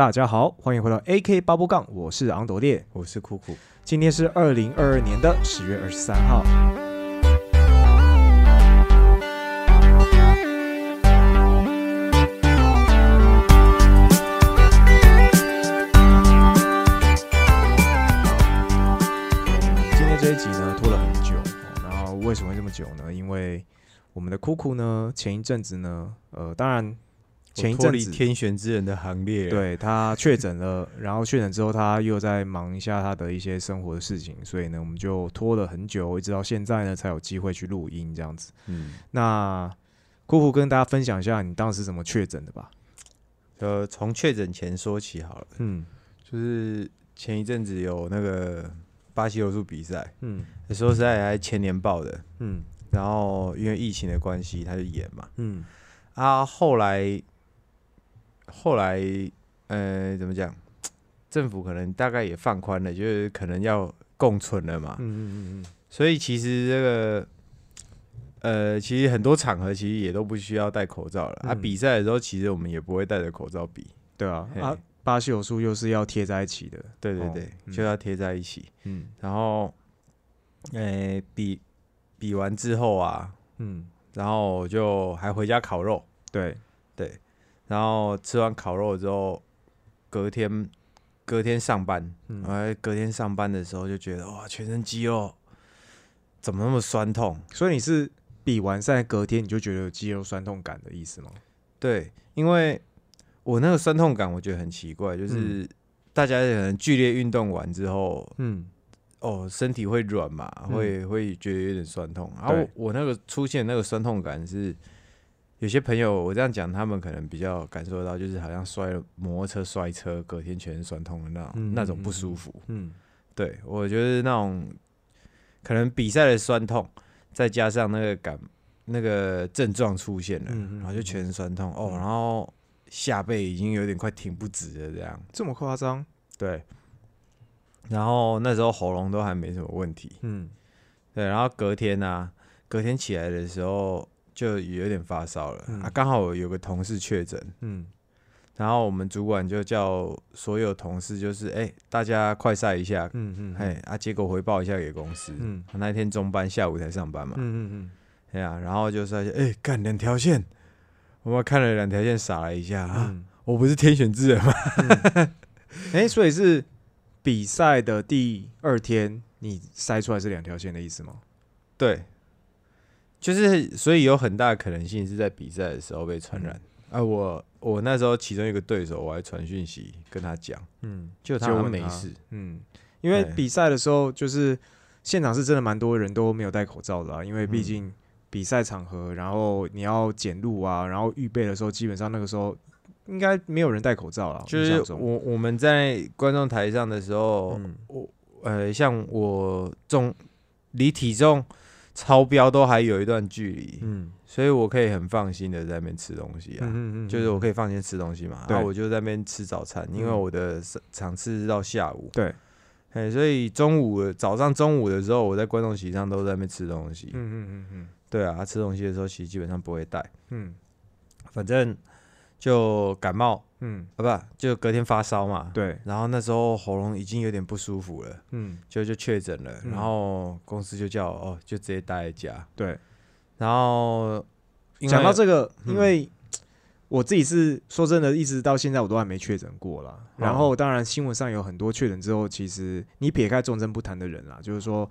大家好，欢迎回到 AK 八波杠，我是昂斗烈，我是酷酷。今天是二零二二年的十月二十三号。今天这一集呢拖了很久，然后为什么会这么久呢？因为我们的酷酷呢，前一阵子呢，呃，当然前一阵子天选之人的行列，，对他确诊了，然后确诊之后，他又在忙一下他的一些生活的事情，所以呢，我们就拖了很久，一直到现在呢，才有机会去录音这样子。嗯，那姑姑跟大家分享一下你当时怎么确诊的吧？呃，从确诊前说起好了，嗯就是前一阵子有那个巴西柔术比赛，嗯说实在还前年报的，嗯然后因为疫情的关系，他就演嘛，嗯啊，后来后来呃怎么讲，政府可能大概也放宽了，就是可能要共存了嘛，嗯嗯嗯所以其实这个，呃，其实很多场合其实也都不需要戴口罩了、啊。嗯。比赛的时候，其实我们也不会戴着口罩比。对啊啊，巴西有树又是要贴在一起的。哦对对对，嗯。就要贴在一起。嗯。然后，呃，比比完之后啊，嗯，然后就还回家烤肉，对。对，然后吃完烤肉之后，隔天隔天上班，嗯然后隔天上班的时候就觉得哇，全身肌肉怎么那么酸痛？所以你是比完赛隔天你就觉得有肌肉酸痛感的意思吗？对，因为我那个酸痛感，我觉得很奇怪，就是大家可能剧烈运动完之后，嗯哦，身体会软嘛，嗯会会觉得有点酸痛。然后对我那个出现那个酸痛感是，有些朋友我这样讲，他们可能比较感受到，就是好像摔了摩托车摔车，隔天全身酸痛的那种、嗯那种不舒服。嗯对我觉得那种可能比赛的酸痛，再加上那个感那个症状出现了，然后就全身酸痛、哦，嗯然后下背已经有点快挺不直了，这样这么夸张？对。然后那时候喉咙都还没什么问题，嗯对。然后隔天呢、隔天起来的时候就有点发烧了、嗯。啊，刚好有个同事确诊，嗯。然后我们主管就叫所有同事就是哎、大家快晒一下，嗯嗯，哎、啊，结果回报一下给公司，嗯。我那一天中班，下午才上班嘛。嗯嗯嗯。哎呀、然后就说，哎、干两条线，我们看了两条线，傻了一下。啊！嗯。我不是天选之人吗？嗯，哎，所以是比赛的第二天你筛出来是两条线的意思吗？对，就是所以有很大的可能性是在比赛的时候被传染。啊，我我那时候其中一个对手，我还传讯息跟他讲，嗯，就他没事。嗯，因为比赛的时候，就是现场是真的蛮多人都没有戴口罩的、啊，因为毕嗯竟比赛场合，然后你要检录啊，然后预备的时候，基本上那个时候应该没有人戴口罩了。就是我我们在观众台上的时候，嗯我呃，像我重离体重超标都还有一段距离，嗯。所以我可以很放心的在那边吃东西啊。嗯嗯就是我可以放心吃东西嘛，对。然后我就在那边吃早餐，因为嗯我的场次是到下午，对，哎，所以中午早上中午的时候，我在观众席上都在那边吃东西，嗯嗯嗯嗯。对啊，吃东西的时候其实基本上不会带，嗯。反正就感冒嗯，啊，不就隔天发烧嘛，对，然后那时候喉咙已经有点不舒服了，嗯。就就确诊了，嗯。然后公司就叫我哦，就直接待在家，对。然后讲到这个，嗯。因为我自己是说真的，一直到现在我都还没确诊过啦。哦。然后当然新闻上有很多确诊之后，其实你撇开重症不谈的人啦，就是说，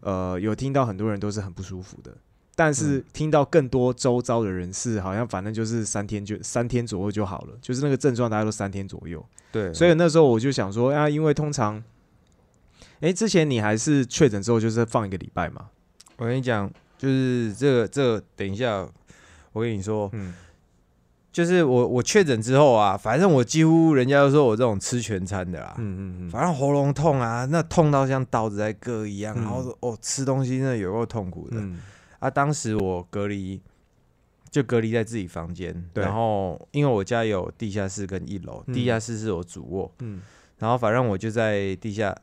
呃，有听到很多人都是很不舒服的，但是嗯。听到更多周遭的人士好像反正就是三天就三天左右就好了，就是那个症状大概都三天左右。对，所以那时候我就想说啊，因为通常，哎，之前你还是确诊之后就是放一个礼拜嘛，我跟你讲，就是这个这个，等一下我跟你说，嗯。就是我我确诊之后啊，反正我几乎人家都说我这种吃全餐的啦，嗯嗯嗯，反正喉咙痛啊，那痛到像刀子在割一样，嗯。然后说哦吃东西真的有够痛苦的、嗯啊。当时我隔离就隔离在自己房间，然后因为我家有地下室跟一楼，嗯。地下室是我主卧，嗯。然后反正我就在地下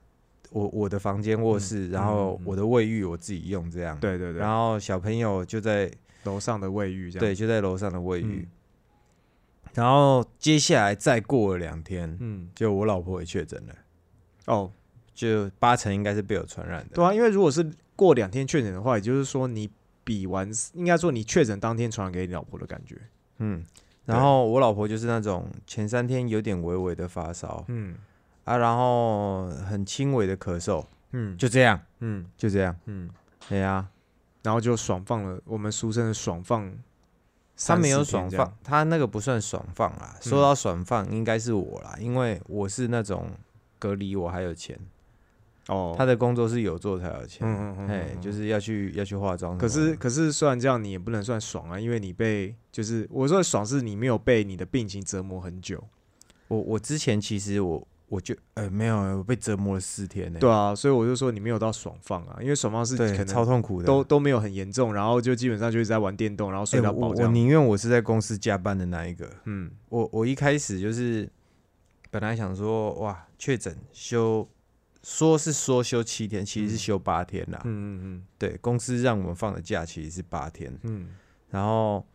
我我的房间卧室，嗯然后我的卫浴我自己用这样，对对对，然后小朋友就在楼上的卫浴这样，对，就在楼上的卫浴。嗯。然后接下来再过了两天，嗯，就我老婆也确诊了，哦，就八成应该是被我传染的。对啊，因为如果是过两天确诊的话，也就是说你比完，应该说你确诊当天传染给你老婆的感觉。嗯，然后我老婆就是那种前三天有点微微的发烧嗯啊，然后很轻微的咳嗽，嗯，就这样，嗯就这样。嗯，对呀、然后就爽放了，我们俗称的爽放。他没有爽放，他那个不算爽放啦。说到爽放，应该是我啦，因为我是那种隔离，我还有钱。哦，他的工作是有做才有钱，嗯嗯嗯哎就是要去要去化妆。可是可是虽然这样，你也不能算爽啊，因为你被就是我说的爽是你没有被你的病情折磨很久。我我之前其实我我就呃没有，我被折磨了四天呢、对啊，所以我就说你没有到爽放啊，因为爽放是，可能超痛苦的。都都没有很严重，然后就基本上就是在玩电动，然后睡哎到饱这样。我我宁愿我是在公司加班的那一个。嗯我我一开始就是本来想说哇确诊休说是说休七天，其实是休八天啦。嗯嗯对，公司让我们放的假其实是八天，嗯然后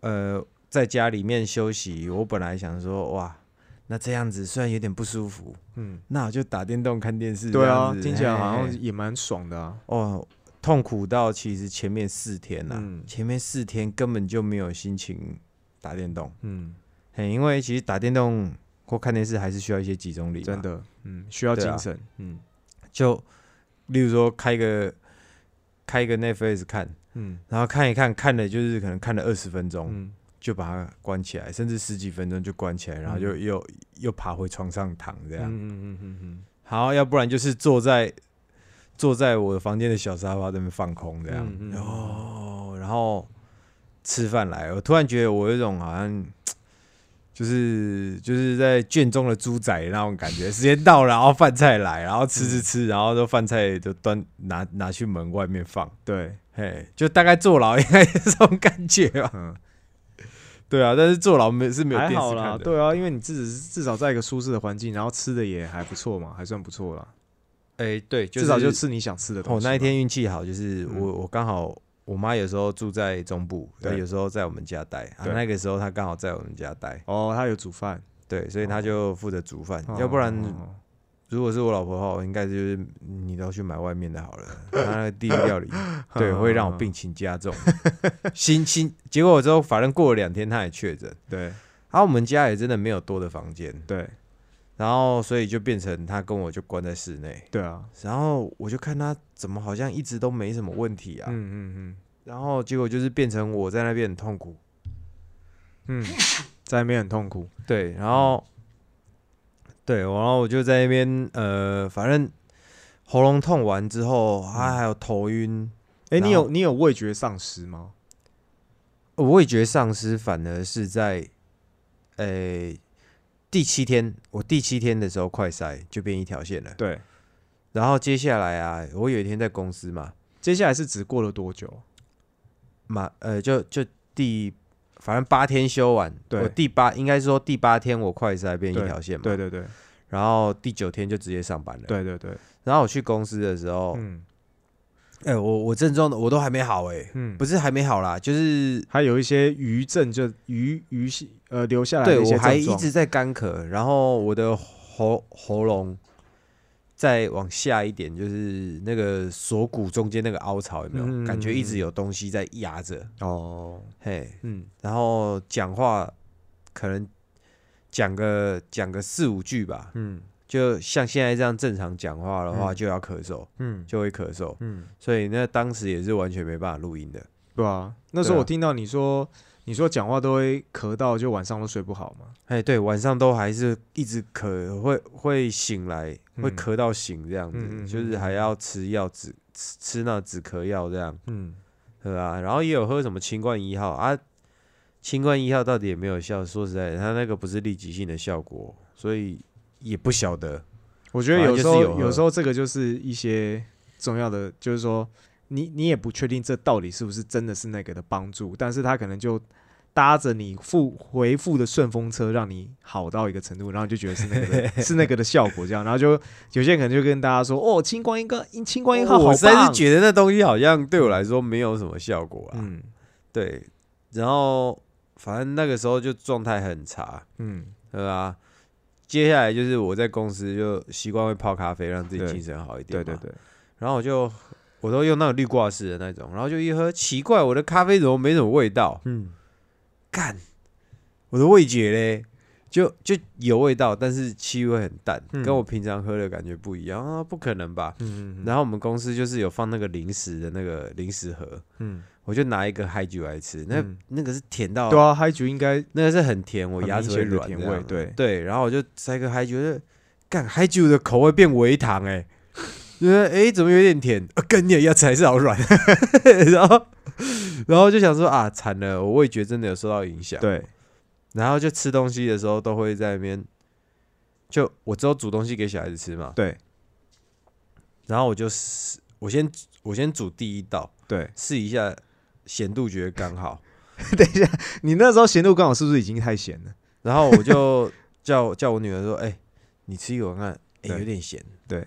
呃在家里面休息。我本来想说哇，那这样子虽然有点不舒服，嗯那我就打电动看电视。嗯，对啊听起来好像也蛮爽的啊。哦，痛苦到其实前面四天呐、嗯前面四天根本就没有心情打电动，嗯，嘿，因为其实打电动或看电视还是需要一些集中力，真。的，嗯，需要精神。嗯。就例如说开个开个 Netflix 看，嗯。然后看一看，看了就是可能看了二十分钟，嗯。就把它关起来，甚至十几分钟就关起来，然后就又、又爬回床上躺这样。嗯嗯嗯嗯嗯。好，要不然就是坐在坐在我的房间的小沙发这边放空这样，嗯嗯嗯。哦，然后吃饭来，我突然觉得我有一种好像就是就是在圈中的猪仔那种感觉，时间到了，然后饭菜来，然后吃吃吃，然后都饭菜就端拿拿去门外面放，对，嘿，就大概坐牢应该是这种感觉吧。嗯，对啊，但是坐牢没是没有电视看的，对啊，因为你至至少在一个舒适的环境，然后吃的也还不错嘛，还算不错啦。哎、对，就至少就吃你想吃的东哦，西嘛。那一天运气好，就是嗯。我、我刚好我妈有时候住在中部，她有时候在我们家待，啊，对。那个时候她刚好在我们家待，哦，她有煮饭，对，所以她就负责煮饭，哦要不然哦如果是我老婆的话，我应该就是你都去买外面的好了，她那个地狱料理，对，会让我病情加重。新新结果我之后，反正过了两天，她也确诊，对。然后我们家也真的没有多的房间，对然后所以就变成他跟我就关在室内，对啊，然后我就看他怎么好像一直都没什么问题啊，嗯嗯嗯。然后结果就是变成我在那边很痛苦，嗯。嗯，在那边很痛苦。对，然后对，然后我就在那边呃，反正喉咙痛完之后，还还有头晕，哎，你有你有味觉丧失吗？我味觉丧失反而是在呃第七天，我第七天的时候快筛就变一条线了，对，然后接下来啊，我有一天在公司嘛，接下来是只过了多久？嘛呃就就第。反正八天休完，对。我第八应该说第八天我快筛变一条线嘛，对对对然后第九天就直接上班了。，对对对，然后我去公司的时候，嗯。哎、我我症状的我都还没好哎、嗯，不是还没好啦，就是还有一些余症，就余余呃留下来的一些对我还一直在干咳，然后我的喉喉咙再往下一点，就是那个锁骨中间那个凹槽有没有？嗯感觉一直有东西在压着，哦，嘿，嗯。然后讲话可能讲个讲个四五句吧，嗯。就像现在这样正常讲话的话，嗯。就要咳嗽，嗯。就会咳嗽，嗯，所以那当时也是完全没办法录音的。对啊，那时候我听到你说，你说讲话都会咳到，就晚上都睡不好嘛。哎，对，晚上都还是一直咳，会会醒来，会嗯咳到醒这样子，就是还要吃药止吃吃那止咳药这样，嗯，对吧？然后也有喝什么清冠一号啊，清冠一号到底有没有效？说实在的，它那个不是立即性的效果，所以也不晓得。我觉得有时候有时候这个就是一些重要的，就是说你你也不确定这到底是不是真的是那个的帮助，但是他可能就搭着你复回复的顺风车，让你好到一个程度，然后就觉得是那个 是那个的效果这样，然后就有些人可能就跟大家说，哦，清光一个清光一号好我实在是觉得那东西好像对我来说没有什么效果啊。嗯对，然后反正那个时候就状态很差，嗯，对吧？接下来就是我在公司就习惯会泡咖啡，让自己精神好一点。对对。对，然后我就我都用那种滤挂式的那种，然后就一喝，奇怪，我的咖啡怎么没什么味道？嗯，干，我的味觉嘞，就就有味道，但是气味很淡，嗯。跟我平常喝的感觉不一样啊，不可能吧？嗯然后我们公司就是有放那个零食的那个零食盒，嗯，我就拿一个嗨酒来吃，那、嗯。那个是甜到，对啊，嗨酒应该那个是很甜，我很牙齿会显的软这样。甜味对。对，然后我就塞个嗨酒，就干嗨酒的口味变微糖哎、觉得哎怎么有点甜？啊，跟你的牙齿还是好软，然后然后就想说啊惨了，我味觉真的有受到影响。对，然后就吃东西的时候都会在那边，就我只有煮东西给小孩子吃嘛，对然后我就试我先我先煮第一道，对，试一下咸度，觉得刚好，等一下，你那时候咸度刚好是不是已经太咸了？然后我就叫叫我女儿说：“哎、你吃一口看，哎、对有点咸。对，”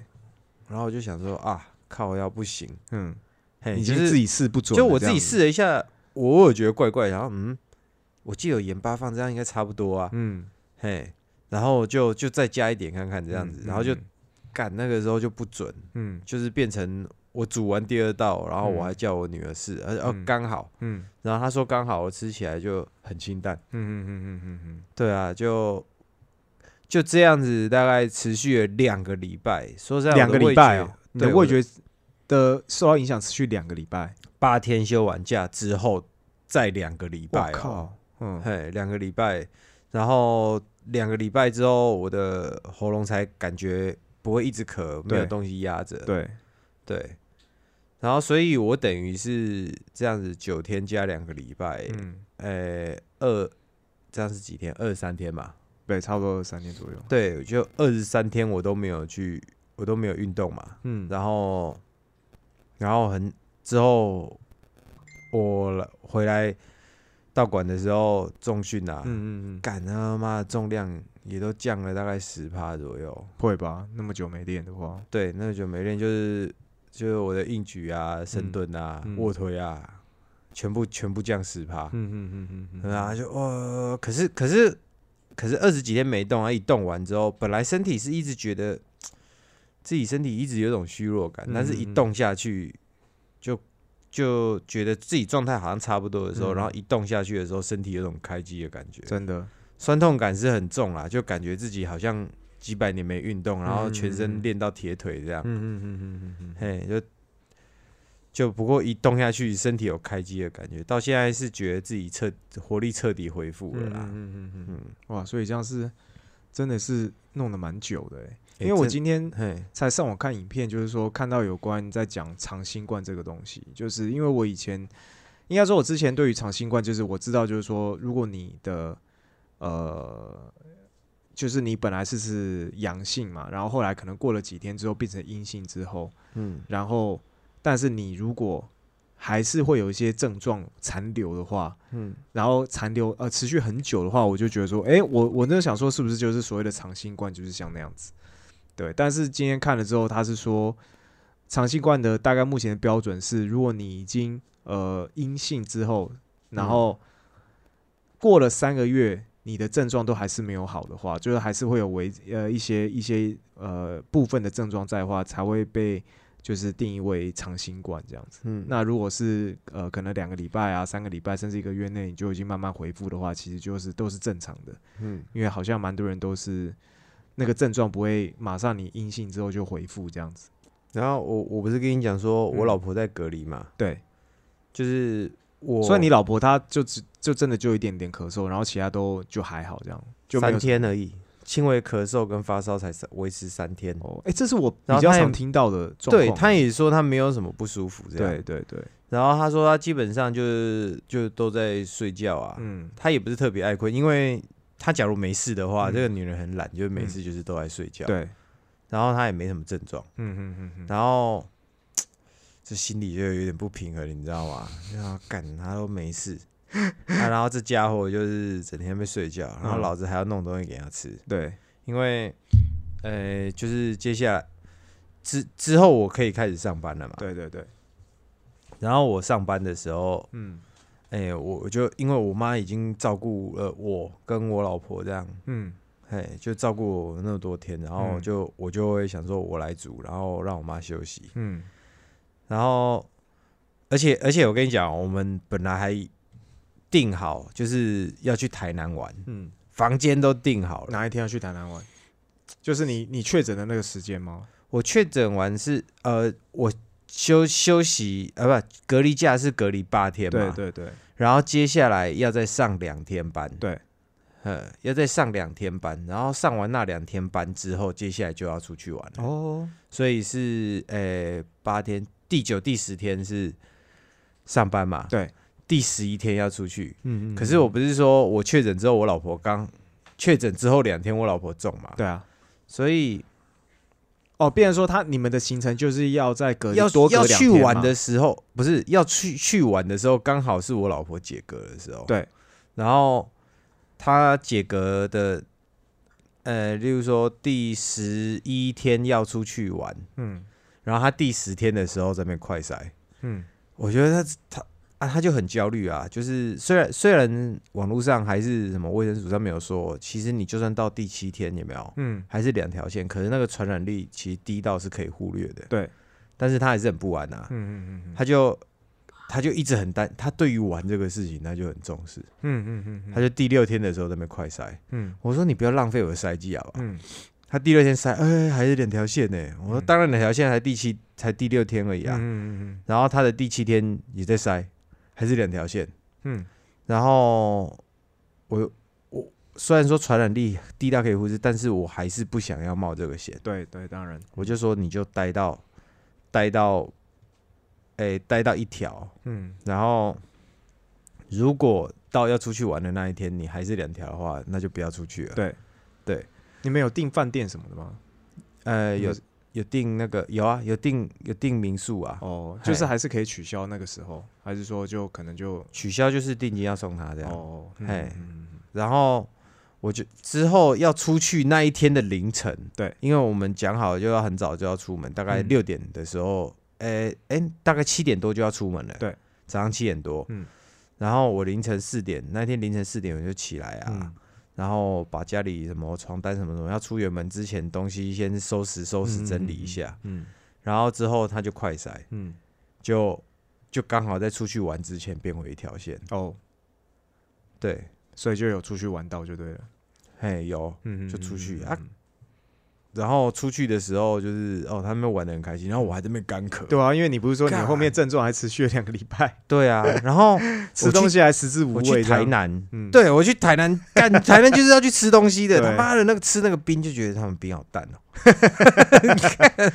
然后我就想说啊，靠，要不行，嗯，嘿，就是自己试不准，就我自己试了一下，我有觉得怪怪，然后嗯，我记得有盐巴放，这样应该差不多啊，嗯，嘿，然后就就再加一点看看这样子，嗯然后就嗯干那个时候就不准，嗯就是变成我煮完第二道，然后我嗯还叫我女儿试，而且哦嗯刚好，嗯然后她说刚好，我吃起来就很清淡。嗯嗯嗯嗯嗯嗯，对啊，就就这样子，大概持续了两个礼拜。说实在，两个礼拜哦，你的对味觉的受到影响持续两个礼拜，八天休完假之后，再两个礼拜哦，靠，嗯。嘿，两个礼拜，然后两个礼拜之后，我的喉咙才感觉不会一直咳，没有东西压着。对，对，然后所以我等于是这样子九天加两个礼拜，嗯，呃，二这样是几天？二十三天嘛。对，差不多三天左右，对，就二十三天我都没有去，我都没有运动嘛。嗯，然后，然后很之后，我来回来道馆的时候重训啊，嗯嗯嗯，干他妈的重量也都降了大概十趴左右。会吧？那么久没练的话，对，那么久没练，就是就是我的硬举啊、深蹲啊、嗯卧推啊，全部全部降十趴。嗯嗯嗯嗯嗯，对啊，就哦，可是可是可是二十几天没动啊，一动完之后，本来身体是一直觉得 自己身体一直有种虚弱感，但是一动下去就就觉得自己状态好像差不多的时候，嗯。然后一动下去的时候，身体有种开机的感觉，真的，酸痛感是很重啦，就感觉自己好像几百年没运动，然后全身练到铁腿这样，嗯嗯嗯嗯嗯嗯，嘿，就就不过一动下去，身体有开机的感觉，到现在是觉得自己彻活力彻底恢复了啦。嗯嗯嗯哇，所以这样是真的是弄得蛮久的哎，欸因为我今天，才上网看影片，就是说看到有关在讲长新冠这个东西，就是因为我以前应该说，我之前对于长新冠，就是我知道，就是说，如果你的呃，就是你本来是是阳性嘛，然后后来可能过了几天之后变成阴性之后，嗯。然后但是你如果还是会有一些症状残留的话，嗯然后残留呃持续很久的话，我就觉得说，诶，我我那想说是不是就是所谓的长新冠，就是像那样子，对。但是今天看了之后，他是说长新冠的大概目前的标准是，如果你已经呃阴性之后，然后过了三个月，你的症状都还是没有好的话，就是还是会有为呃一些一些呃部分的症状在的话，才会被就是定义为长新冠这样子。嗯，那如果是呃可能两个礼拜啊、三个礼拜，甚至一个月内你就已经慢慢恢复的话，其实就是都是正常的，嗯。因为好像蛮多人都是那个症状不会马上你阴性之后就恢复这样子。然后我我不是跟你讲说我嗯。老婆在隔离嘛，对，就是我所以你老婆她就只就真的就一点点咳嗽，然后其他都就还好这样，就三天而已，轻微咳嗽跟发烧才三维持三天。哦，哎、这是我比较常听到的状对，他也说他没有什么不舒服这样。对对对，然后他说他基本上就是就都在睡觉啊，嗯他也不是特别爱困，因为他假如没事的话，嗯这个女人很懒，就是没事就是都在睡觉。，对，然后他也没什么症状，嗯嗯嗯嗯，然后 这心里就有点不平衡，你知道吗？然 后干他都没事，啊，然后这家伙就是整天被睡觉，然后嗯。老子还要弄东西给他吃，对，因为呃，就是接下来之之后我可以开始上班了嘛。对对对，然后我上班的时候，嗯。哎、我我就因为我妈已经照顾了我跟我老婆这样，嗯。哎，就照顾我那么多天，然后嗯。就、我就会想说我来煮，然后让我妈休息，嗯。然后而且而且我跟你讲，我们本来还定好就是要去台南玩，嗯，房间都定好了。哪一天要去台南玩？就是你你确诊的那个时间吗？我确诊完是呃，我休休息呃不隔离假是隔离八天嘛，对对对。然后接下来要再上两天班，对，呃，要再上两天班，然后上完那两天班之后，接下来就要出去玩了，哦，所以是呃八天，第九、第十天是上班嘛，对，第十一天要出去。嗯嗯，可是我不是说我确诊之后，我老婆刚确诊之后两天，我老婆中嘛，对啊，所以哦，变成说他你们的行程就是要在隔离要多隔要两天嘛去玩的时候，不是要去去玩的时候，刚好是我老婆解隔的时候。对，然后他解隔的，呃，例如说第十一天要出去玩，嗯。然后他第十天的时候在那边快筛，嗯。我觉得她她啊，他就很焦虑啊。就是虽然虽然网络上还是什么卫生署上面有说，其实你就算到第七天有没有，嗯，还是两条线，可是那个传染力其实低到是可以忽略的。对，但是他还是很不安啊。嗯嗯嗯嗯他就他就一直很担，他对于玩这个事情他就很重视。嗯嗯嗯嗯他就第六天的时候在那边快筛，嗯我说你不要浪费我的筛剂好吧？嗯他第六天筛，哎、还是两条线呢。我说嗯当然两条线才第七才第六天而已啊。嗯嗯然后他的第七天也在筛，还是两条线。嗯然后我我虽然说传染力低到可以忽视，但是我还是不想要冒这个险。对对，当然，我就说你就待到待到，哎、待到一条，嗯然后如果到要出去玩的那一天，你还是两条的话，那就不要出去了。对对，你们有订饭店什么的吗？呃，有嗯有订那个有啊，有订有订民宿啊，哦，就是还是可以取消那个时候，还是说就可能就取消就是定金要送他这样。哦，嗯嘿然后我就之后要出去那一天的凌晨，对，因为我们讲好就要很早就要出门，大概嗯。六点的时候，诶、诶、大概七点多就要出门了。对，早上七点多。嗯。然后我凌晨四点那天凌晨四点我就起来啊，嗯然后把家里什么床单什么什么要出远门之前东西先收拾收拾嗯整理一下，嗯然后之后他就快筛，嗯，就就刚好在出去玩之前变回一条线。哦，对，所以就有出去玩到就对了，嘿有，嗯，就出去嗯啊，然后出去的时候就是哦，他们玩的很开心，然后我还在那边干咳。对啊，因为你不是说你干后面症状还持续了两个礼拜，对啊，然后 吃东西还食之无我去味，台，南，嗯，对我去台南干，台南就是要去吃东西的。他妈的那个吃那个冰就觉得他们冰好淡哦。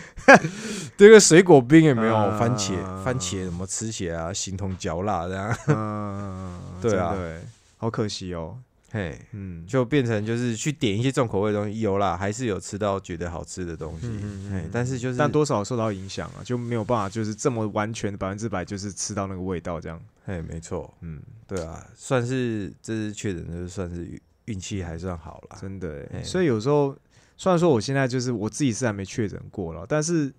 这个水果冰有没有啊番茄？番茄什么吃起来啊，形同嚼蜡这样。嗯，对啊真的欸，好可惜哦，嘿，嗯，就变成就是去点一些重口味的东西，有啦，还是有吃到觉得好吃的东西。嗯嗯嗯嘿，但是就是但多少受到影响啊，就没有办法，就是这么完全百分之百，就是吃到那个味道这样。嘿，没错，嗯，对啊，算是这次确诊，就是算是运运气还算好啦。真的欸。嘿所以有时候，虽然说我现在就是我自己是还没确诊过了，但是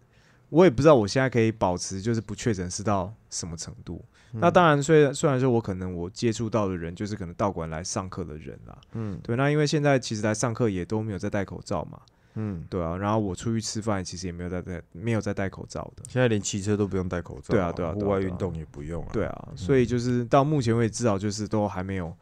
我也不知道我现在可以保持就是不确诊是到什么程度。那当然，虽然虽然说我可能我接触到的人就是可能道馆来上课的人啦，嗯。对，那因为现在其实来上课也都没有在戴口罩嘛，嗯，对啊，然后我出去吃饭其实也没有在戴没有在戴口罩的，现在连骑车都不用戴口罩，对啊对啊对啊对啊户外运动也不用啊。对啊，所以就是到目前为止，至少就是都还没有，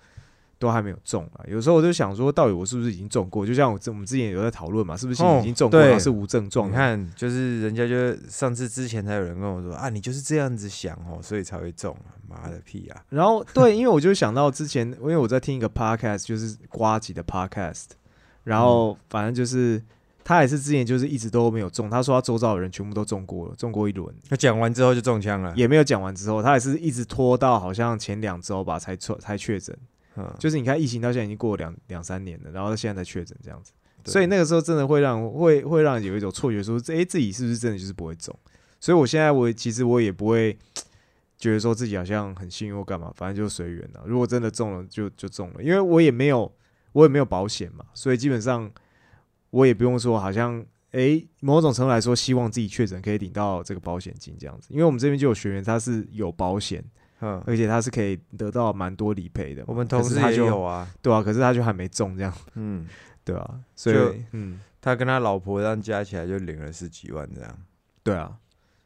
都还没有中啊。有时候我就想说，到底我是不是已经中过？就像我之我们之前有在讨论嘛，是不是已经中过，是无症状？你看，就是人家就上次之前才有人跟我说啊，你就是这样子想哦，所以才会中啊，妈的屁啊！然后对，因为我就想到之前，因为我在听一个 podcast，就是瓜吉的 podcast，然后反正就是他也是之前就是一直都没有中，他说他周遭的人全部都中过了，中过一轮，他讲完之后就中枪了，也没有讲完之后，他也是一直拖到好像前两周吧才确才确诊。嗯，就是你看疫情到现在已经过了两两三年了，然后现在才确诊这样子，所以那个时候真的会让会会让有一种错觉说，诶、自己是不是真的就是不会中？所以我现在我其实我也不会觉得说自己好像很幸运或干嘛，反正就随缘了。如果真的中了就就中了，因为我也没有我也没有保险嘛，所以基本上我也不用说好像。诶，某种程度来说，希望自己确诊可以领到这个保险金这样子，因为我们这边就有学员他是有保险，嗯，而且他是可以得到蛮多理赔的。我们同事也有啊，对啊，可是他就还没中这样，嗯，对啊，所以嗯，他跟他老婆这样加起来就领了十几万这样。对啊，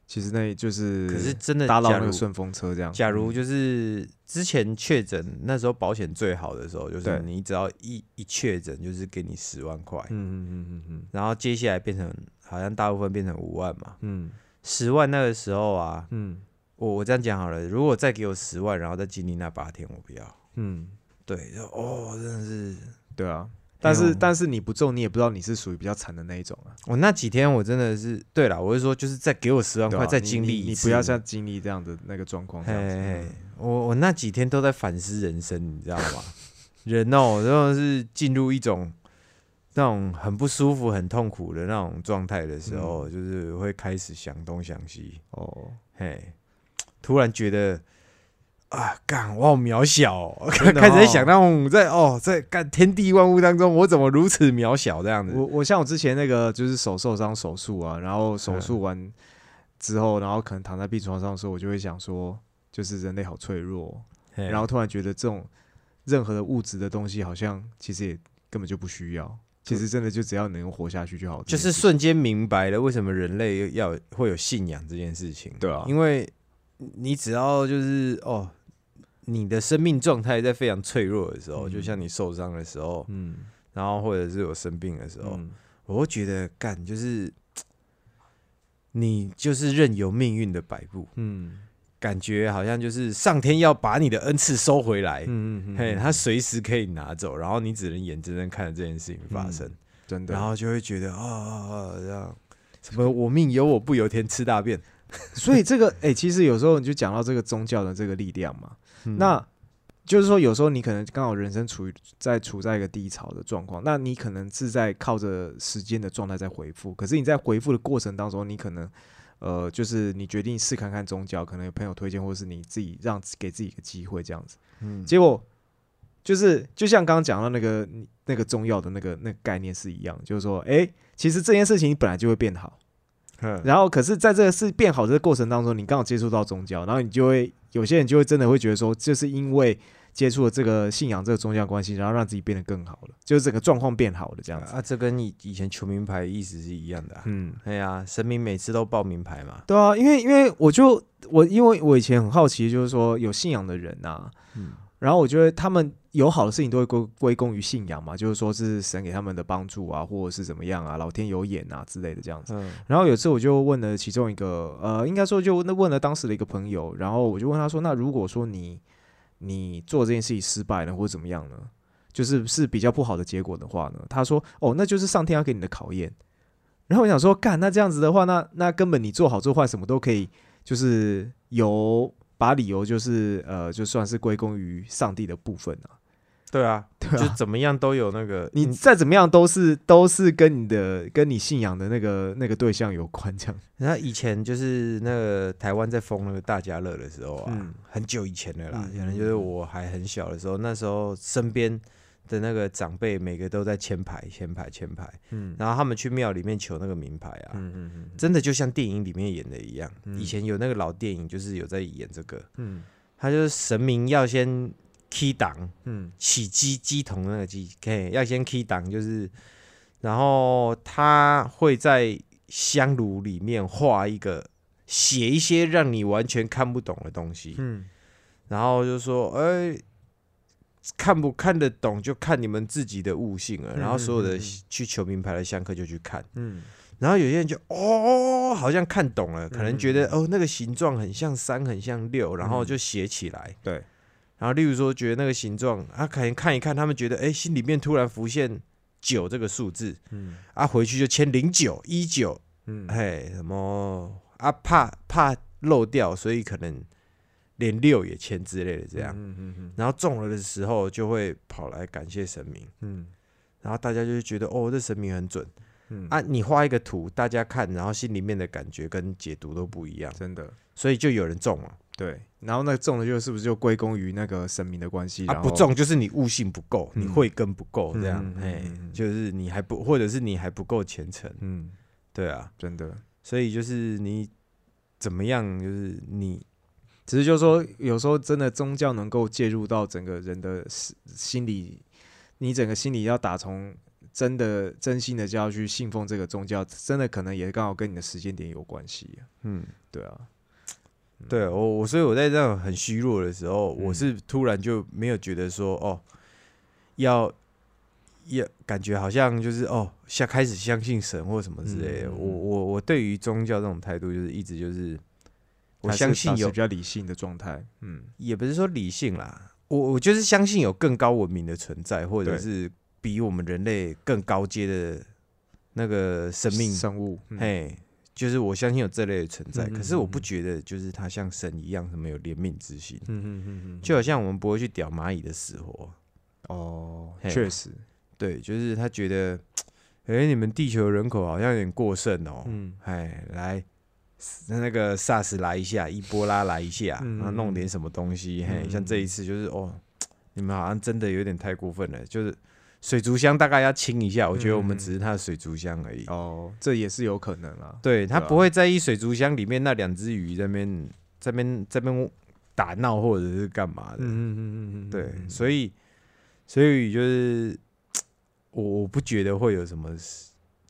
其实那就是可是真的，搭到那个顺风车这样。假如嗯。就是之前确诊那时候保险最好的时候，就是你只要一一确诊就是给你十万块，嗯嗯嗯嗯嗯。然后接下来变成好像大部分变成五万嘛，嗯。十万那个时候啊，嗯我我这样讲好了，如果再给我十万，然后再经历那八天，我不要。嗯，对，就哦，真的是对啊。但是哎但是你不中，你也不知道你是属于比较惨的那一种啊。我那几天我真的是，对了，我是说，就是再给我十万块，啊再经历你你一次，不要再经历这样的那个状况这嘿。嘿嗯，我我那几天都在反思人生，你知道吗？人哦，真的是进入一种那种很不舒服、很痛苦的那种状态的时候，嗯就是会开始想东想西，哦，嘿，突然觉得啊，干，我好渺小、开始想那种在哦，在干天地万物当中，我怎么如此渺小这样子？我我像我之前那个就是手受伤手术啊，然后手术完之后，然后可能躺在病床上的时候，我就会想说，就是人类好脆弱，然后突然觉得这种任何的物质的东西，好像其实也根本就不需要，其实真的就只要能活下去就好。就是瞬间明白了为什么人类要会有信仰这件事情。对啊因为你只要就是哦，你的生命状态在非常脆弱的时候，嗯就像你受伤的时候，嗯，然后或者是我生病的时候，嗯我会觉得干就是 你就是任由命运的摆布，嗯感觉好像就是上天要把你的恩赐收回来。嗯嗯，嘿，嗯他随时可以拿走，然后你只能眼睁睁看着这件事情发生。真的，然后就会觉得啊啊啊这样，什么我命由我不由天，吃大便。所以这个哎、其实有时候你就讲到这个宗教的这个力量嘛，嗯。那就是说，有时候你可能刚好人生处于在处在一个低潮的状况，那你可能是在靠着时间的状态在回复，可是你在回复的过程当中，你可能呃，就是你决定试看看宗教，可能有朋友推荐，或是你自己让给自己一个机会这样子，嗯。结果就是就像刚刚讲到那个那个中药的那个那个概念是一样，就是说，哎、其实这件事情本来就会变好。嗯然后，可是在这个事变好的过程当中，你刚好接触到宗教，然后你就会有些人就会真的会觉得说，就是因为接触了这个信仰这个宗教关系，然后让自己变得更好了，就是整个状况变好了这样子。啊，这跟你以前求名牌意思是一样的、啊。嗯，对呀，神明每次都报名牌嘛。对啊，因为因为我就我因为我以前很好奇，就是说有信仰的人呐、嗯然后我觉得他们有好的事情都会归归功于信仰嘛，就是说是神给他们的帮助啊，或者是怎么样啊，老天有眼啊之类的这样子。嗯然后有次我就问了其中一个，呃，应该说就那问了当时的一个朋友，然后我就问他说，那如果说你你做这件事情失败了或者怎么样呢？就是是比较不好的结果的话呢？他说，哦，那就是上天要给你的考验。然后我想说，干，那这样子的话，那那根本你做好做坏什么都可以，就是由把理由就是呃，就算是归功于上帝的部分啊。对啊，对啊就怎么样都有那个你再怎么样都是都是跟你的跟你信仰的那个那个对象有关，这样。然后以前就是那个台湾在封那个大家乐的时候啊，嗯很久以前的啦，嗯可能就是我还很小的时候，那时候身边的那个长辈每个都在签牌、签牌、签牌，嗯。然后他们去庙里面求那个名牌啊，嗯嗯嗯真的就像电影里面演的一样。嗯。以前有那个老电影，就是有在演这个，嗯。他就是神明要先 key 档嗯。起鸡鸡桶那个鸡，，K 要先 key 档，就是然后他会在香炉里面画一个，写一些让你完全看不懂的东西，嗯。然后就说，哎、看不看得懂就看你们自己的悟性了。嗯然后所有的去求名牌的香客就去看，嗯。然后有些人就哦，好像看懂了，可能觉得嗯哦那个形状很像三，很像六，然后就写起来。对，然后例如说觉得那个形状，啊，可能看一看，他们觉得哎，心里面突然浮现九这个数字，嗯。啊，回去就签零九一九，嗯。嘿，什么啊，怕怕漏掉，所以可能连六也签之类的这样。嗯嗯嗯然后中了的时候就会跑来感谢神明，嗯。然后大家就会觉得哦，这神明很准。嗯。啊。你画一个图，大家看，然后心里面的感觉跟解读都不一样，真的。所以就有人中了。对。然后那中了就是不是就归功于那个神明的关系？啊，不中就是你悟性不够，嗯。你慧根不够，这样。哎就是你还不，或者是你还不够虔诚，嗯，对啊，真的。所以就是你怎么样，就是你只是就是说，有时候真的宗教能够介入到整个人的心心理，你整个心理要打从真的真心的就要去信奉这个宗教，真的可能也刚好跟你的时间点有关系、啊。嗯，对啊，对我我所以我在这样很虚弱的时候，嗯我是突然就没有觉得说哦，要要感觉好像就是哦，下开始相信神或什么之类的。嗯嗯嗯我我我对于宗教这种态度，就是一直就是我相信有比，较理性的状态。嗯，也不是说理性啦，我我就是相信有更高文明的存在，或者是比我们人类更高阶的那个生命生物，嗯嘿，就是我相信有这类的存在，嗯嗯可是我不觉得就是他像神一样什么有怜悯之心，嗯嗯嗯嗯，就好像我们不会去屌蚂蚁的死活，哦，嘿确实，对，就是他觉得，哎、你们地球人口好像有点过剩哦，嗯哎，来。那个 SARS 来一下，伊波拉来一下，嗯然后弄点什么东西，嘿，嗯像这一次就是哦，你们好像真的有点太过分了，就是水族箱大概要清一下，我觉得我们嗯只是它的水族箱而已，哦，这也是有可能啊。对他不会在意水族箱里面那两只鱼在那边在那边在那边打闹或者是干嘛的。嗯嗯嗯嗯嗯，对，所以所以就是我我不觉得会有什么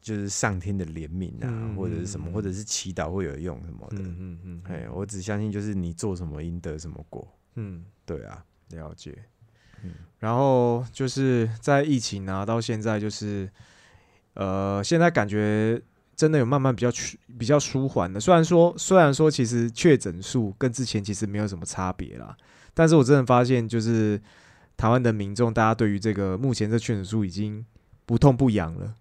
就是上天的怜悯啊，嗯或者是什么，嗯或者是祈祷会有用什么的。嗯嗯嗯，哎、我只相信就是你做什么应得什么果。嗯对啊，了解。嗯然后就是在疫情啊，到现在就是，呃，现在感觉真的有慢慢比较趋比较舒缓的。虽然说虽然说其实确诊数跟之前其实没有什么差别啦，但是我真的发现就是台湾的民众，大家对于这个目前这确诊数已经不痛不痒了。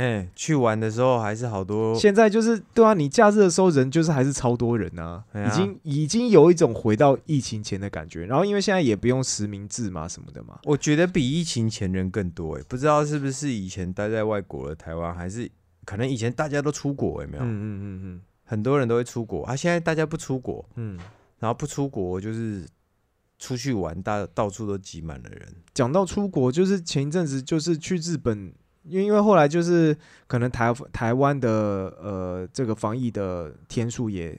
哎、去玩的时候还是好多，现在就是对啊，你假日的时候人就是还是超多人啊，已经已经有一种回到疫情前的感觉。然后因为现在也不用实名制嘛什么的嘛，我觉得比疫情前人更多哎、不知道是不是以前待在外国的台湾，还是可能以前大家都出国有没有？嗯嗯嗯很多人都会出国啊，现在大家不出国，嗯嗯。然后不出国就是出去玩，大到处都挤满了人。讲到出国，就是前一阵子就是去日本，因为因为后来就是可能台台湾的呃这个防疫的天数也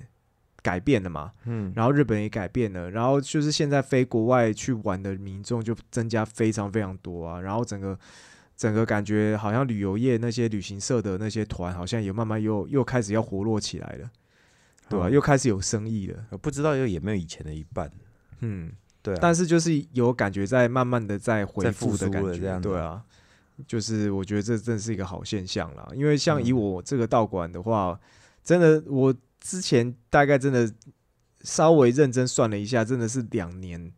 改变了嘛，嗯，然后日本也改变了，然后就是现在飞国外去玩的民众就增加非常非常多啊，然后整个整个感觉好像旅游业那些旅行社的那些团好像也慢慢又又开始要活络起来了，对吧、哦又开始有生意了，我不知道又有没有以前的一半。嗯。对啊，但是就是有感觉在慢慢的在恢复的感觉，这样对啊，就是我觉得这真是一个好现象啦。因为像以嗯我这个道馆的话，真的我之前大概真的稍微认真算了一下，真的是两年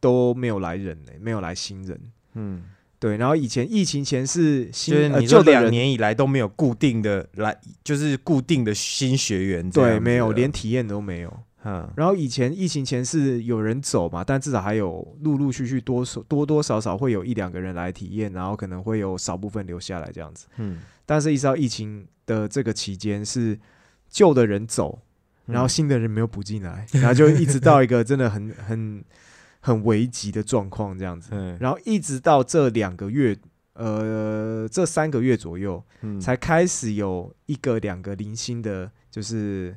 都没有来人呢、没有来新人。嗯，对，然后以前疫情前是新就是呃你说两年以来都没有固定的来，就是固定的新学员对没有连体验都没有。嗯。然后以前疫情前是有人走嘛，但至少还有陆陆续续多少多多少少会有一两个人来体验，然后可能会有少部分留下来这样子。嗯，但是，一直到疫情的这个期间，是旧的人走，然后嗯新的人没有补进来，然后就一直到一个真的很 很很危急的状况这样子。嗯。然后一直到这两个月，呃，这三个月左右，嗯。才开始有一个两个零星的，就是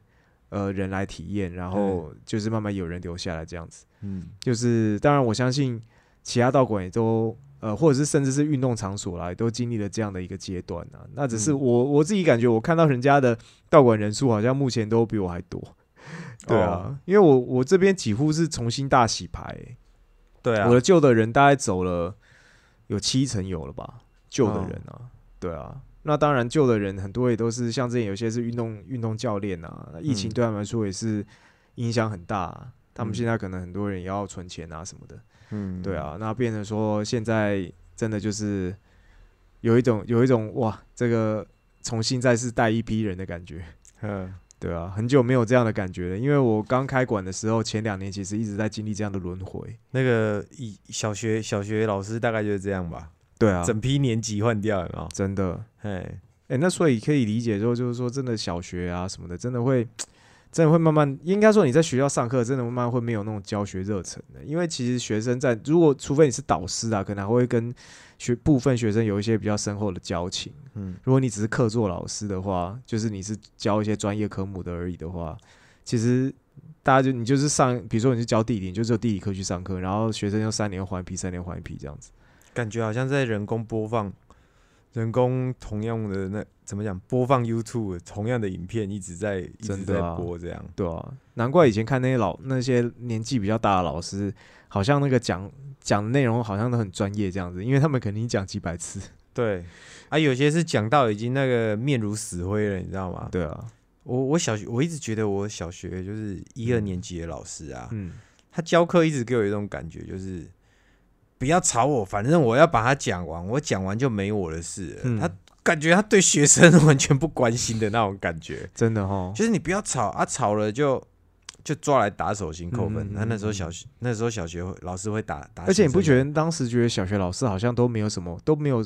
呃人来体验，然后就是慢慢有人留下来这样子。嗯就是当然我相信其他道馆也都呃，或者是甚至是运动场所啦，也都经历了这样的一个阶段啊。那只是嗯我我自己感觉，我看到人家的道馆人数好像目前都比我还多。对啊，哦因为我我这边几乎是重新大洗牌欸、对啊，我的旧的人大概走了有七成有了吧，旧的人哦啊，对啊。那当然，救的人很多也都是像之前有些是运动运动教练啊，那疫情嗯对他们来说也是影响很大啊、他们嗯现在可能很多人也要存钱啊什么的，嗯对，啊。那变成说现在真的就是有一种有一种哇，这个重新再次带一批人的感觉。嗯对啊，很久没有这样的感觉了。因为我刚开馆的时候，前两年其实一直在经历这样的轮回。那个以小学小学老师大概就是这样吧，对啊，整批年级换掉，有没有？真的，哎，哎、那所以可以理解说，就是说，真的小学啊什么的，真的会，真的会慢慢，应该说你在学校上课，真的慢慢会没有那种教学热忱的，因为其实学生在，如果除非你是导师啊，可能还会跟学部分学生有一些比较深厚的交情。嗯如果你只是课座老师的话，就是你是教一些专业科目的而已的话，其实大家就你就是上，比如说你是教地理，你就只有地理课去上课，然后学生用三年换一批，三年换一批这样子。感觉好像在人工播放，人工同样的那怎么讲？播放 YouTube 同样的影片一直在一直在播这样。对啊，难怪以前看那些老那些年纪比较大的老师，好像那个讲讲的内容好像都很专业这样子，因为他们肯定讲几百次。对啊，有些是讲到已经那个面如死灰了，你知道吗？对啊，我我小学我一直觉得我小学就是一二年级的老师啊，嗯，他教课一直给我一种感觉，就是不要吵我，反正我要把它讲完，我讲完就没我的事了。嗯他感觉他对学生完全不关心的那种感觉，真的哈，就是你不要吵啊，吵了就就抓来打手心扣分。那、那时候嗯小学那时候小学老师会打打，而且你不觉得当时觉得小学老师好像都没有什么都没有，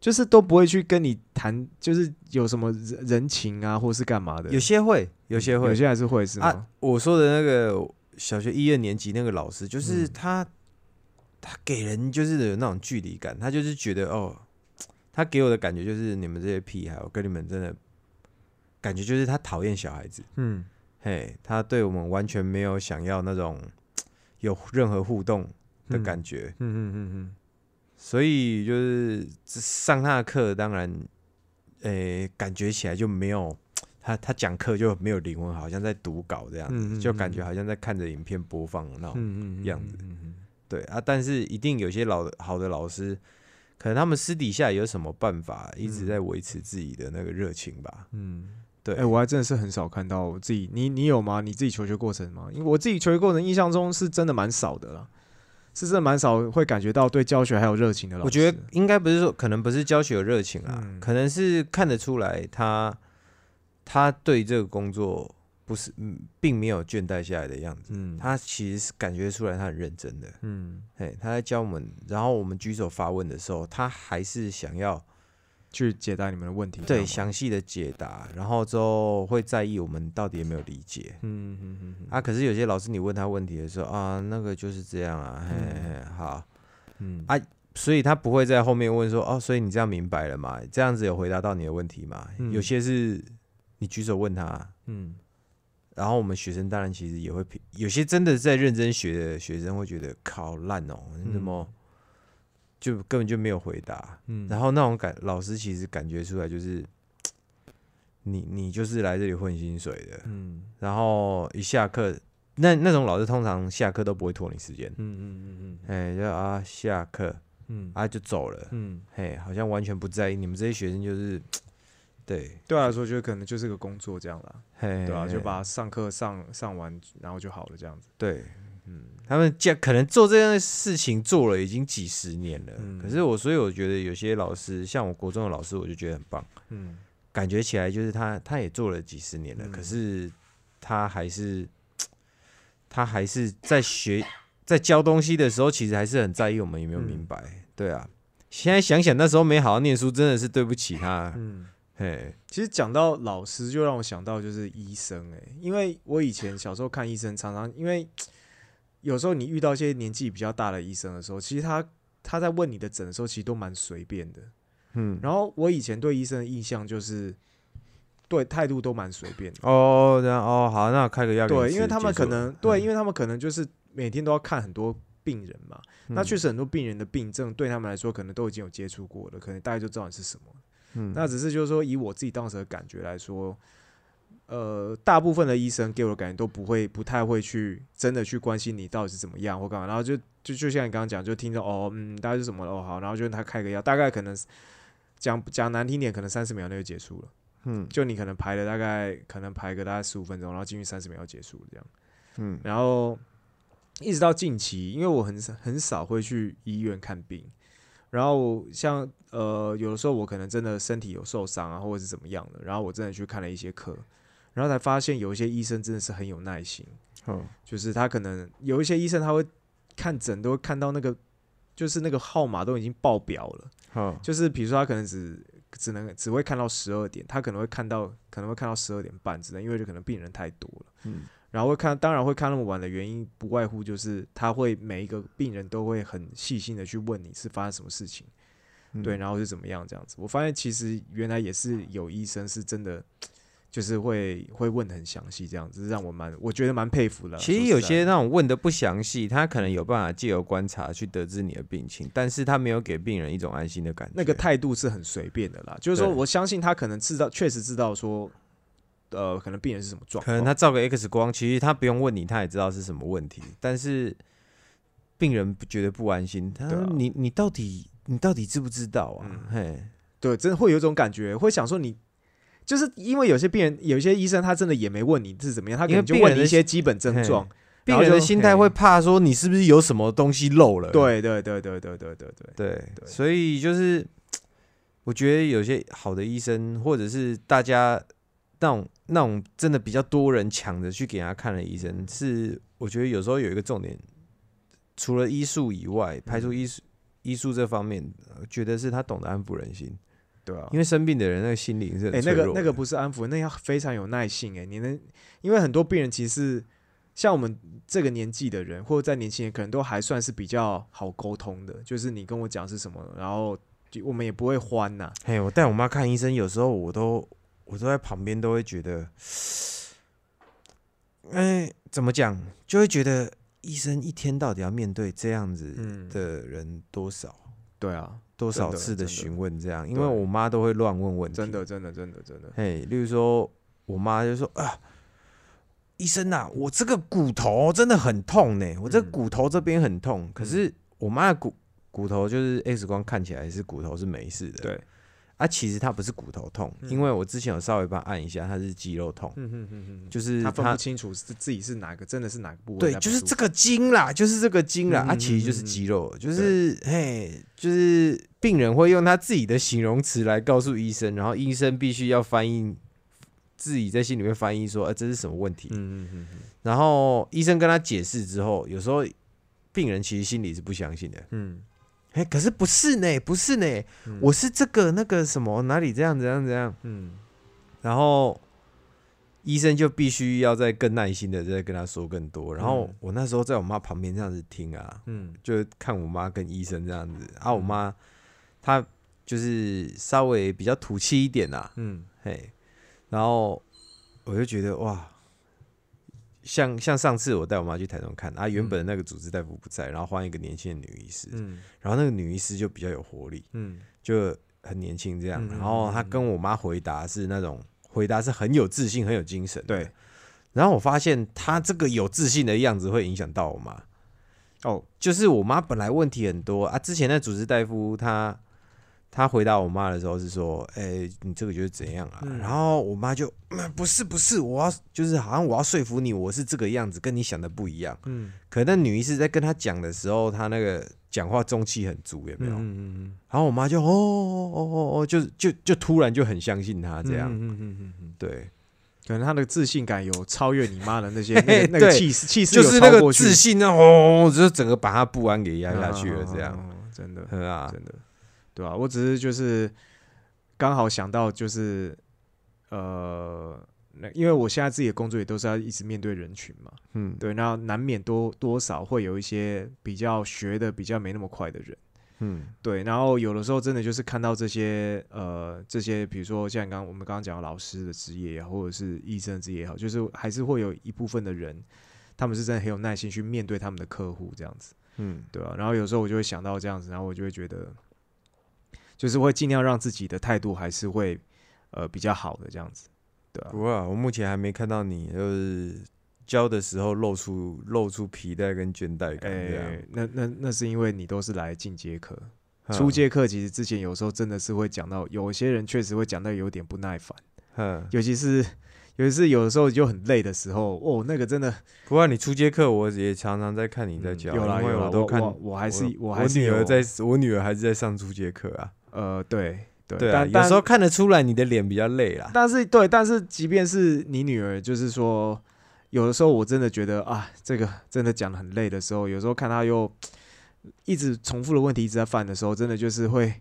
就是都不会去跟你谈，就是有什么人人情啊，或是干嘛的？有些会，有些会有些还是会是吗？啊。我说的那个小学一二年级那个老师，就是嗯他，他给人就是有那种距离感，他就是觉得哦，他给我的感觉就是你们这些屁孩，我跟你们真的感觉就是他讨厌小孩子，嗯。嘿，他对我们完全没有想要那种 有任何互动的嗯感觉，嗯嗯嗯嗯所以就是上他的课，当然，诶、感觉起来就没有 他他讲课就没有灵魂，好像在读稿这样子，嗯嗯就感嗯觉好像在看着影片播放的那种。嗯嗯样子。嗯嗯对啊，但是一定有些老的好的老师，可能他们私底下有什么办法，一直在维持自己的那个热情吧。嗯。对，哎、我还真的是很少看到我自己，你你有吗？你自己求学过程吗？因为我自己求学过程印象中是真的蛮少的啦，是真的蛮少会感觉到对教学还有热情的老师。我觉得应该不是说，可能不是教学有热情啊，嗯可能是看得出来他他对这个工作不是嗯，并没有倦怠下来的样子。嗯，他其实是感觉出来他很认真的，嗯。嘿，他在教我们，然后我们举手发问的时候，他还是想要去解答你们的问题，对详细的解答，然后之后会在意我们到底有没有理解。嗯嗯嗯嗯。啊，可是有些老师你问他问题的时候啊，那个就是这样啊，嘿嘿，嘿好，嗯。啊所以他不会在后面问说，哦，所以你这样明白了嘛？这样子有回答到你的问题吗？嗯。有些是你举手问他，嗯然后我们学生当然其实也会评，有些真的在认真学的学生会觉得靠烂哦，你怎么就根本就没有回答？嗯，然后那种感，老师其实感觉出来就是，你你就是来这里混薪水的，嗯。然后一下课，那那种老师通常下课都不会拖你时间，嗯嗯嗯。哎，就啊下课嗯。啊就走了，嗯，嘿，好像完全不在意你们这些学生就是，对，对我来说，觉得可能就是个工作这样啦，嘿，对啊，就把上课上上完，然后就好了这样子。对，嗯他们这可能做这样的事情做了已经几十年了，嗯可是我所以我觉得有些老师，像我国中的老师，我就觉得很棒，嗯感觉起来就是他他也做了几十年了，嗯可是他还是他还是在学在教东西的时候，其实还是很在意我们有没有明嗯白，对啊。现在想想那时候没好好念书，真的是对不起他。嗯。嘿，其实讲到老师，就让我想到就是医生哎、因为我以前小时候看医生，常常因为 有时候你遇到一些年纪比较大的医生的时候，其实他他在问你的诊的时候，其实都蛮随便的。嗯，然后我以前对医生的印象就是，对态度都蛮随便的。哦，然后哦，好，那我开个药对，因为他们可能对，嗯因为他们可能就是每天都要看很多病人嘛。那嗯确实很多病人的病症对他们来说，可能都已经有接触过了，可能大家就知道你是什么。嗯那只是就是说，以我自己当时的感觉来说，呃，大部分的医生给我的感觉都不会，不太会去真的去关心你到底是怎么样或干嘛，然后就就就像你刚刚讲，就听着哦，嗯，大概是什么了哦好，然后就他开个药，大概可能讲讲难听点，可能三十秒内就结束了。嗯就你可能排了大概可能排个大概十五分钟，然后进去三十秒就结束了这样。嗯然后一直到近期，因为我很少很少会去医院看病，然后像呃有的时候我可能真的身体有受伤啊，或者是怎么样的，然后我真的去看了一些科，然后才发现有一些医生真的是很有耐心，嗯，就是他可能有一些医生他会看诊都会看到那个就是那个号码都已经爆表了。嗯，就是比如说他可能只只能只会看到十二点，他可能会看到可能会看到十二点半之类，因为就可能病人太多了，嗯然后会看，当然会看那么晚的原因，不外乎就是他会每一个病人都会很细心的去问你是发生什么事情，嗯对，然后是怎么样这样子。我发现其实原来也是有医生是真的，就是会会问的很详细，这样子让我蛮我觉得蛮佩服的。其实有些那种问的不详细，他可能有办法借由观察去得知你的病情，但是他没有给病人一种安心的感觉。那个态度是很随便的啦，就是说我相信他可能知道，确实知道说，呃，可能病人是什么状可，能他照个 X 光，其实他不用问你，他也知道是什么问题，但是病人不觉得不安心。他说对啊你你到底你到底知不知道啊？嗯嘿，对，真的会有一种感觉，会想说你。就是因为有些病人，有些医生他真的也没问你是怎么样，他可能就问你一些基本症状，病人的心态会怕说你是不是有什么东西漏了？对对对对对对对对，对，对所以就是 我觉得有些好的医生，或者是大家那种那种真的比较多人抢着去给他看的医生，是我觉得有时候有一个重点，除了医术以外，排除医术医术这方面，呃觉得是他懂得安抚人心，对啊。因，为生病的人那个心灵是哎、那个那个不是安抚，那要非常有耐性哎、你能，因为很多病人其实像我们这个年纪的人，或者在年轻人，可能都还算是比较好沟通的，就是你跟我讲是什么，然后就我们也不会欢呐、嘿，我带我妈看医生，有时候我都我都在旁边都会觉得，哎、怎么讲，就会觉得医生一天到底要面对这样子嗯。的人多少、对啊，多少次的询问这样，因为我妈都会乱问问题，真的真的真的真的，嘿，例如说我妈就说啊。医生呐、我这个骨头真的很痛呢，我这嗯骨头这边很痛。可是我妈的骨骨头就是 X 光看起来是骨头是没事的，对，啊，其实它不是骨头痛，嗯。因为我之前有稍微帮按一下，它是肌肉痛，就是它他分不清楚是自己是哪个，真的是哪个部位对，就是这个筋啦，就是这个筋啦，啊，其实就是肌肉，就是嘿，就是病人会用他自己的形容词来告诉医生，然后医生必须要翻译，自己在心里面翻译说，呃，这是什么问题，嗯嗯嗯嗯。然后医生跟他解释之后，有时候病人其实心里是不相信的，嗯哎，可是不是呢，不是呢，嗯我是这个那个什么哪里这样怎样怎样。嗯然后医生就必须要再更耐心的再跟他说更多。然后嗯我那时候在我妈旁边这样子听啊，嗯就看我妈跟医生这样子。啊，我妈她就是稍微比较土气一点啦，嗯嘿。然后我就觉得哇，像像上次我带我妈去台中看啊，原本那个主治大夫不在，然后换一个年轻的女医师，嗯然后那个女医师就比较有活力，嗯就很年轻这样。然后她跟我妈回答是那种回答是很有自信、很有精神。对。然后我发现她这个有自信的样子会影响到我妈，哦就是我妈本来问题很多啊，之前那主治大夫他他回答我妈的时候是说，哎、你这个就是怎样啊？嗯然后我妈就、嗯不是不是，我要就是好像我要说服你，我是这个样子，跟你想的不一样。嗯可那女医师在跟她讲的时候，她那个讲话中气很足，有没有？嗯嗯嗯然后我妈就哦哦哦哦，就就就突然就很相信他这样，嗯嗯嗯嗯嗯，对，可能他的自信感有超越你妈的那些 那个那个气势气势就是那个自信呢，哦，就是整个把他不安给压下去了，这样，真的 嗯啊，真的，对啊，我只是就是刚好想到就是呃，那因为我现在自己的工作也都是要一直面对人群嘛，嗯，对，那难免多多少会有一些比较学的比较没那么快的人。嗯。对，然后有的时候真的就是看到这些呃这些，比如说像刚刚我们刚刚讲的老师的职业也好，或者是医生的职业也好，就是还是会有一部分的人，他们是真的很有耐心去面对他们的客户这样子，嗯，对啊、然后有时候我就会想到这样子，然后我就会觉得，就是会尽量让自己的态度还是会呃比较好的这样子，不过啊，我目前还没看到你就是教的时候露出露出皮带跟倦怠感这样哎，，那那那是因为你都是来进阶课，嗯初，阶课其实之前有时候真的是会讲到，有些人确实会讲到有点不耐烦。嗯，尤其是尤其是有的时候就很累的时候，哦，那个真的不过你初阶课我也常常在看你在教，嗯有啦因为有啦，我都看，我我还是我还是我女儿在，我女儿还是在上初阶课啊，呃，对对对啊，但有时候看得出来你的脸比较累啦，但是对，但是即便是你女儿，就是说，有的时候我真的觉得啊，这个真的讲的很累的时候，有时候看她又一直重复的问题一直在犯的时候，真的就是会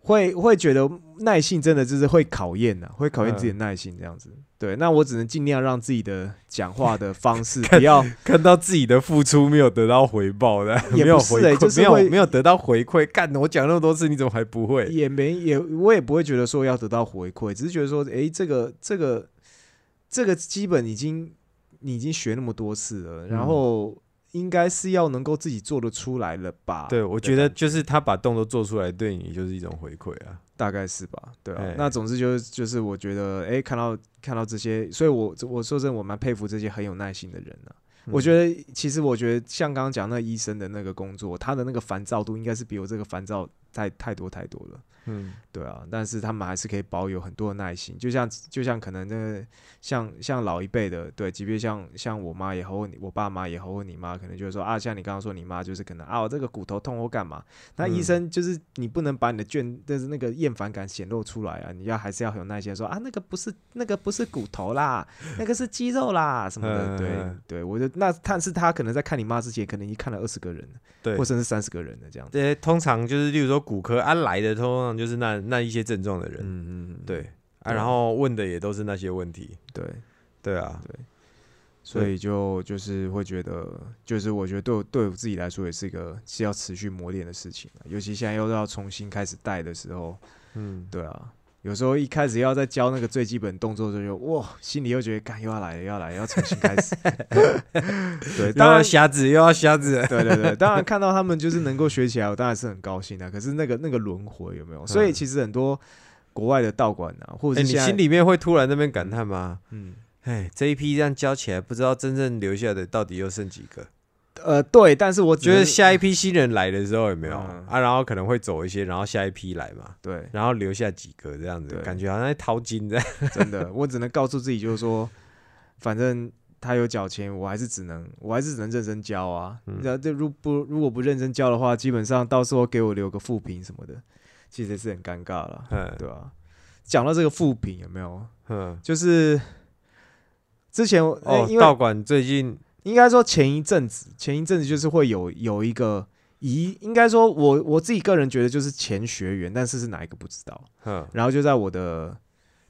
会会觉得耐性真的就是会考验啊，会考验自己的嗯耐性这样子。对，那我只能尽量让自己的讲话的方式 不要看到自己的付出没有得到回报的，也没有回馈，没有就是会没有得到回馈。干，我讲那么多次，你怎么还不会？也没也我也不会觉得说要得到回馈，只是觉得说，诶，这个这个这个基本已经你已经学那么多次了，然嗯后应该是要能够自己做得出来了吧？对，我觉得就是他把动作做出来，对你就是一种回馈啊。大概是吧，对啊哎。那总之就是就是我觉得，诶，看到看到这些，所以我我说真的，我蛮佩服这些很有耐心的人啊。我觉得得其实我觉得像刚刚讲那医生的那个工作，他的那个烦躁度应该是比我这个烦躁太太多太多了。嗯，对啊，但是他们还是可以保有很多的耐心，就像就像可能那个像像老一辈的，对，即便像像我妈也好，我爸妈也好，或你妈，可能就是说啊，像你刚刚说你妈就是可能啊，我这个骨头痛或干嘛，那医嗯。生就是你不能把你的倦，就是那个厌烦感显露出来啊，你要还是要很有耐心地说啊，那个不是那个不是骨头啦，那个是肌肉啦什么的，对嗯对，我就那但是他可能在看你妈之前，可能已经看了二十个人了，对。或。者是三十个人的这样子，这通常就是，例如说骨科啊来的，通常就是那那一些症状的人，嗯嗯，嗯对啊，然后问的也都是那些问题，对。对啊，对。所以就就是会觉得，就是我觉得对我对我自己来说也是一个是要持续磨练的事情啊。尤其现在又要重新开始带的时候，嗯，对啊，有时候一开始要在教那个最基本动作的时候就，哇，心里又觉得，干又要来了，又要来了，要重新开始。对，当然，瞎子，又要瞎子，对对对，当然看到他们就是能够学起来，我当然是很高兴的。可是那个那个轮回有没有？所以嗯其实很多国外的道馆啊，或者你心里面会突然那边感叹吗？嗯。哎，这一批这样教起来，不知道真正留下的到底又剩几个？呃，对，但是我觉得下一批新人来的时候有没有嗯啊？然后可能会走一些，然后下一批来嘛，对，然后留下几个这样子，感觉好像在淘金这样。真的，我只能告诉自己，就是说，反正他有缴钱，我还是只能，我还是只能认真教啊。嗯那、这如不如果不认真教的话，基本上到时候给我留个负评什么的，其实是很尴尬了，嗯对吧、讲到这个负评有没有？嗯，就是之前我哦，因为道馆最近应该说前一阵子，前一阵子就是会有有一个疑，应该说我我自己个人觉得就是前学员，但是是哪一个不知道。嗯然后就在我的，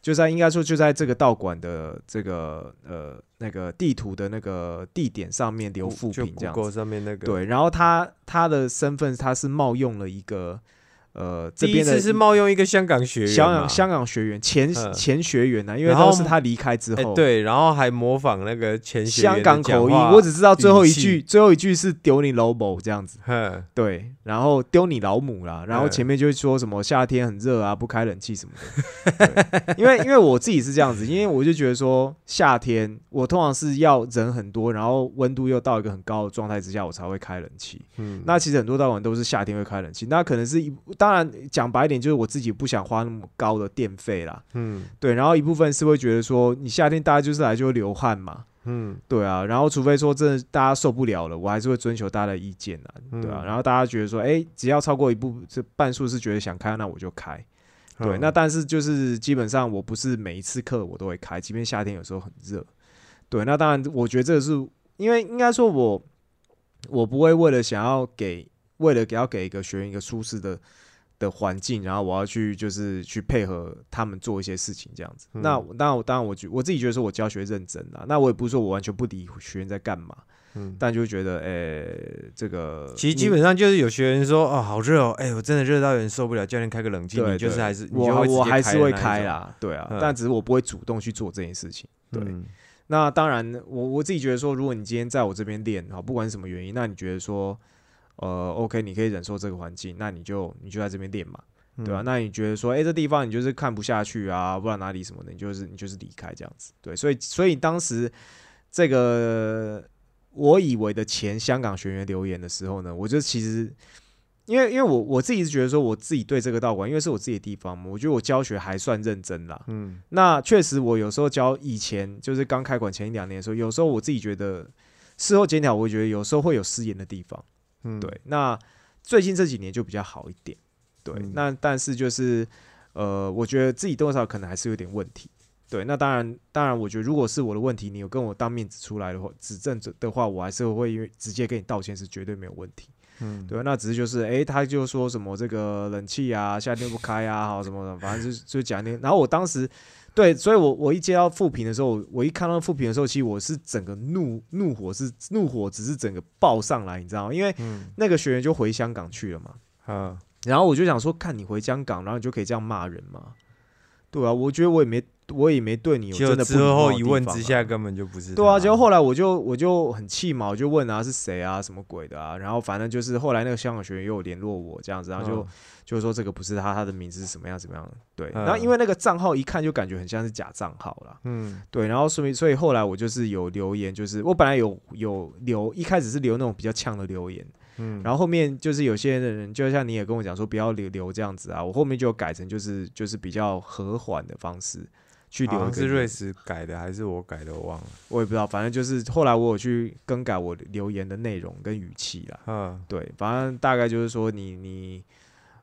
就在应该说就在这个道馆的这个呃那个地图的那个地点上面留负就评这样子。上面那个，，对，然后他他的身份他是冒用了一个呃这第一边的次是冒用一个香港学员，香港香港学员前嗯。前学员呢、因为然后都是他离开之哎、后。对，然后还模仿那个前学员香港口音，我只知道最后一句，最后一句是丢你老母这样子，哼，对，然后丢你老母啦，然后嗯。前面就会说什么夏天很热啊，不开冷气什么的。因为因为我自己是这样子，因为我就觉得说夏天我通常是要人很多，然后温度又到一个很高的状态之下，我才会开冷气。嗯，那其实很多道馆都是夏天会开冷气，那可能是一当然讲白一点，就是我自己不想花那么高的电费啦。嗯对，然后一部分是会觉得说，你夏天大家就是来就会流汗嘛。嗯对啊，然后除非说真的大家受不了了，我还是会遵求大家的意见啊，对啊，嗯然后大家觉得说，哎，只要超过一部，这半数是觉得想开，那我就开。对，嗯那但是就是基本上我不是每一次课我都会开，即便夏天有时候很热。对，那当然我觉得这个是因为应该说我我不会为了想要给为了给要给一个学员一个舒适的的环境，然后我要去就是去配合他们做一些事情这样子。嗯那当然我当然我觉我自己觉得说我教学认真啦，那我也不是说我完全不理学员在干嘛，嗯。但就觉得诶、这个其实基本上就是有学员说哦好热哦，哎、我真的热到有点受不了，教练开个冷气，你就是还是我我还是会开啦，对啊，嗯但只是我不会主动去做这件事情。对，嗯那当然，我我自己觉得说，如果你今天在我这边练，好，不管什么原因，那你觉得说，呃，OK，你可以忍受这个环境，那你就你就在这边练嘛，对吧、嗯那你觉得说，哎、这地方你就是看不下去啊，不知道哪里什么的，你就是你就是离开这样子，对，所以所以当时这个我以为的前香港学员留言的时候呢，我就其实。因为因为我我自己是觉得说，我自己对这个道馆，因为是我自己的地方嘛，我觉得我教学还算认真啦。嗯那确实，我有时候教以前就是刚开馆前一两年的时候，有时候我自己觉得事后检讨，我觉得有时候会有失言的地方。嗯，对，那最近这几年就比较好一点。对，嗯那但是就是呃，我觉得自己多少可能还是有点问题。对，那当然，当然，我觉得如果是我的问题，你有跟我当面指出来的话，指正的话，我还是会因为直接跟你道歉是绝对没有问题。嗯，对，那只是就是，诶，他就说什么这个冷气啊，夏天不开啊，好什么的，反正就就讲那。然后我当时，对，所以我我一接到复评的时候，我一看到复评的时候，其实我是整个怒怒火是怒火，只是整个爆上来，你知道吗？因为嗯，那个学员就回香港去了嘛，啊，然后我就想说，看你回香港，然后你就可以这样骂人嘛？对啊，我觉得我也没我也没对你有真的不的地后一问之下，根本就不是。对啊，结果后来我就我就很气嘛，我就问啊是谁啊，什么鬼的啊？然后反正就是后来那个香港学员又有联络我这样子，然后就、嗯。就是说这个不是他，他的名字是什么样怎么样？对，嗯。然后因为那个账号一看就感觉很像是假账号啦，嗯。对，然后所以所以后来我就是有留言，就是我本来有有留一开始是留那种比较呛的留言，嗯，然后后面就是有些人就像你也跟我讲说不要留留这样子啊，我后面就改成就是就是比较和缓的方式去留是瑞士改的还是我改的，我忘了。我也不知道，反正就是后来我有去更改我留言的内容跟语气啦。嗯，对，反正大概就是说你你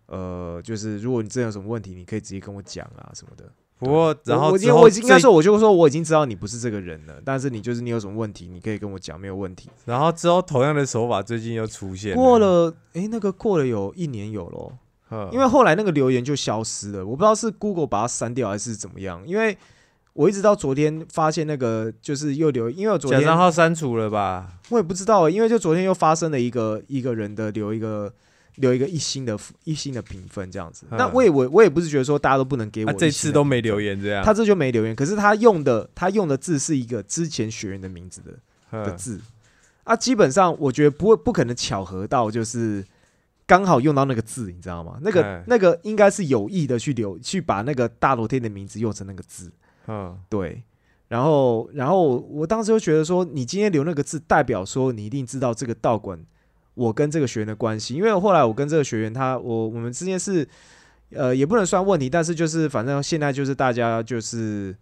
呃，就是如果你真的有什么问题，你可以直接跟我讲啊什么的。不过然后后我因为我应该说，我就说我已经知道你不是这个人了，但是你就是你有什么问题，你可以跟我讲，没有问题。然后之后同样的手法最近又出现过，了，诶，那个过了有一年有咯，嗯因为后来那个留言就消失了，我不知道是 Google 把它删掉还是怎么样，因为我一直到昨天发现那个就是又留，因为我昨假天账号删除了吧？我也不知道欸，因为就昨天又发生了一个一个人的留一个留一个一星的一星的评分这样子。嗯那我也我我也不是觉得说大家都不能给我这次都没留言这样。他这就没留言，可是他用的他用的字是一个之前学员的名字的的嗯字啊，基本上我觉得不会不可能巧合到就是。刚好用到那个字，你知道吗？那个嗯那个应该是有意的去留，去把那个大罗天的名字用成那个字。嗯对，然后然后我当时就觉得说，你今天留那个字，代表说你一定知道这个道馆我跟这个学员的关系，因为后来我跟这个学员他我我们之间是呃也不能算问题，但是就是反正现在就是大家就是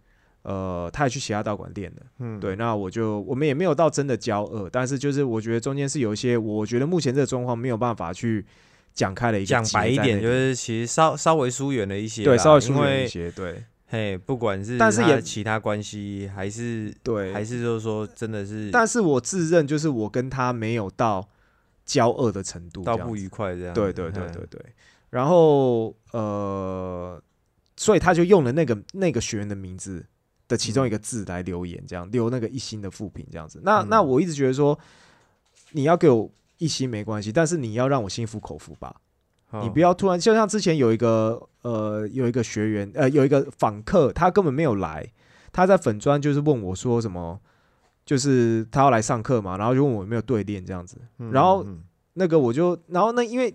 呃他也去其他道馆练了，嗯，对，那我就我们也没有到真的交恶，但是就是我觉得中间是有一些我觉得目前这个状况没有办法去讲开了一个讲白一点，就是其实稍稍微疏远了一些，对稍微疏远一些，对嘿，不管是但是也其他关系，还是对，还是就是说真的是但是我自认就是我跟他没有到交恶的程度，到不愉快这样。对对对对对。然后呃，所以他就用了那个那个学员的名字的其中一个字来留言，这样留那个一星的负评这样子。那嗯。那我一直觉得说，你要给我一星没关系，但是你要让我心服口服吧。你不要要突然，就像之前有一个呃有一个学员呃有一个访客，他根本没有来，他在粉专就是问我说什么，就是他要来上课嘛，然后就问我有没有对练这样子，然后嗯。那个我就然后那因为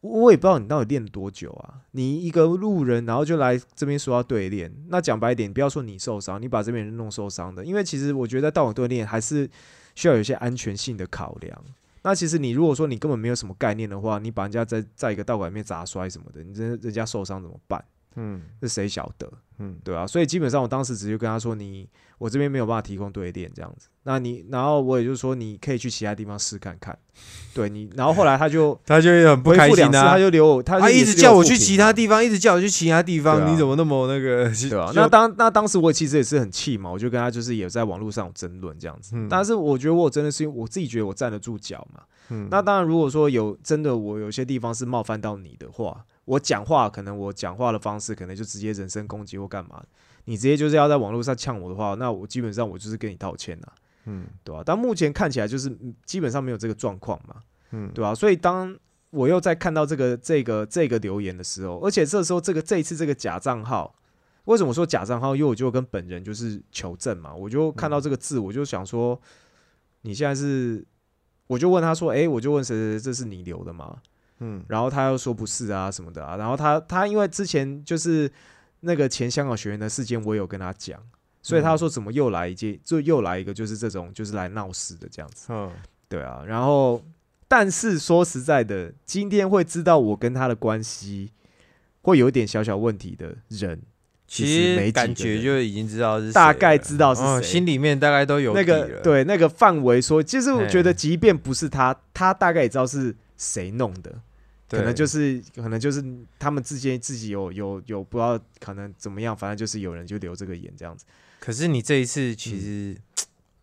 我也不知道你到底练了多久啊，你一个路人然后就来这边说要对练，那讲白一点，不要说你受伤，你把这边人弄受伤的，因为其实我觉得道馆对练还是需要有一些安全性的考量。那其实你如果说你根本没有什么概念的话，你把人家在在一个道馆里面砸摔什么的，你真的人家受伤怎么办？嗯这谁晓得？嗯对啊，所以基本上我当时直接跟他说你，我这边没有办法提供对练这样子。那你，然后我也就是说你可以去其他地方试看看。对你，然后后来他就 他就很不回开心啊，他啊。就留我，他就他一直叫我去其他地方，一直叫我去其他地方，啊你怎么那么那个？对啊，那当那当时我其实也是很气嘛，我就跟他就是也在网络上有争论这样子。嗯但是我觉得我真的是因为我自己觉得我站得住脚嘛。嗯那当然，如果说有真的我有些地方是冒犯到你的话，我讲话可能我讲话的方式可能就直接人身攻击或干嘛，你直接就是要在网络上呛我的话，那我基本上我就是跟你道歉啦，嗯对吧、但目前看起来就是嗯基本上没有这个状况嘛，嗯对吧、所以当我又在看到这个这个这个留言的时候，而且这时候这个这一次这个假账号，为什么说假账号？因为我就跟本人就是求证嘛，我就看到这个字，我就想说，你现在是，我就问他说，诶，我就问谁谁谁，这是你留的吗？嗯然后他又说不是啊什么的啊，然后他他因为之前就是那个前香港学员的事件，我有跟他讲，所以他说怎么又来一届，就又来一个就是这种就是来闹事的这样子。嗯对啊，然后但是说实在的，今天会知道我跟他的关系会有点小小问题的人，其实没感觉就已经知道是大概知道是哦谁心里面大概都有那个对那个范围说，其实我觉得即便不是他，他大概也知道是谁弄的。可能就是可能就是他们之间自己有有有不知道可能怎么样，反正就是有人就留这个言这样子。可是你这一次其实，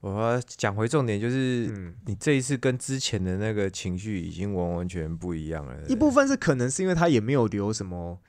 我要讲回重点，就是嗯，你这一次跟之前的那个情绪已经完完全全不一样了。一部分是可能是因为他也没有留什么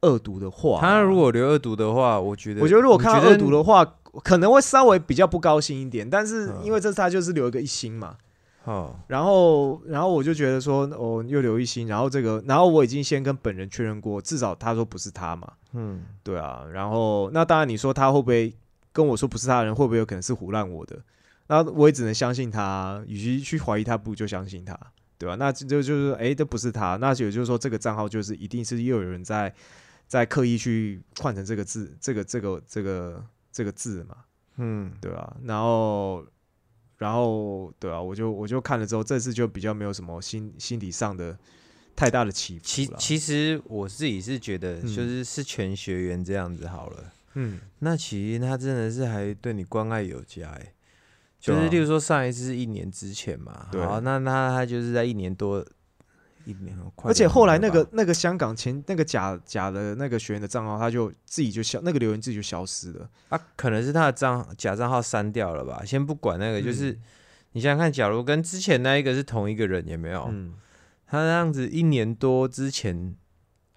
恶毒的话啊，他如果留恶毒的话，我觉得，我觉得如果看到恶毒的，话，可能会稍微比较不高兴一点，但是嗯因为这次他就是留一个一星嘛，哦，然后然后我就觉得说，哦，又留一星，然后这个，然后我已经先跟本人确认过，至少他说不是他嘛，嗯，对啊，然后那当然你说他会不会跟我说不是他的人，会不会有可能是胡乱我的？那我也只能相信他，与其去怀疑他，不如就相信他，对吧、那就就就是哎，这不是他，那也就是说这个账号就是一定是又有人在在刻意去换成这个字，这个这个这个这个字嘛，嗯，对啊，然后然后对啊，我就我就看了之后，这次就比较没有什么心心理上的太大的起伏了。其其实我自己是觉得，嗯就是是全学员这样子好了。嗯，那其实他真的是还对你关爱有加哎、就是例如说上一次是一年之前嘛，对好，那那他就是在一年多一年，快而且后来那个那个香港前那个假假的那个学员的账号，他就自己就消那个留言自己就消失了。啊，可能是他的账假账号删掉了吧，先不管那个，就是、嗯。你想想看，假如跟之前那一个是同一个人，有没有？嗯，他那样子一年多之前，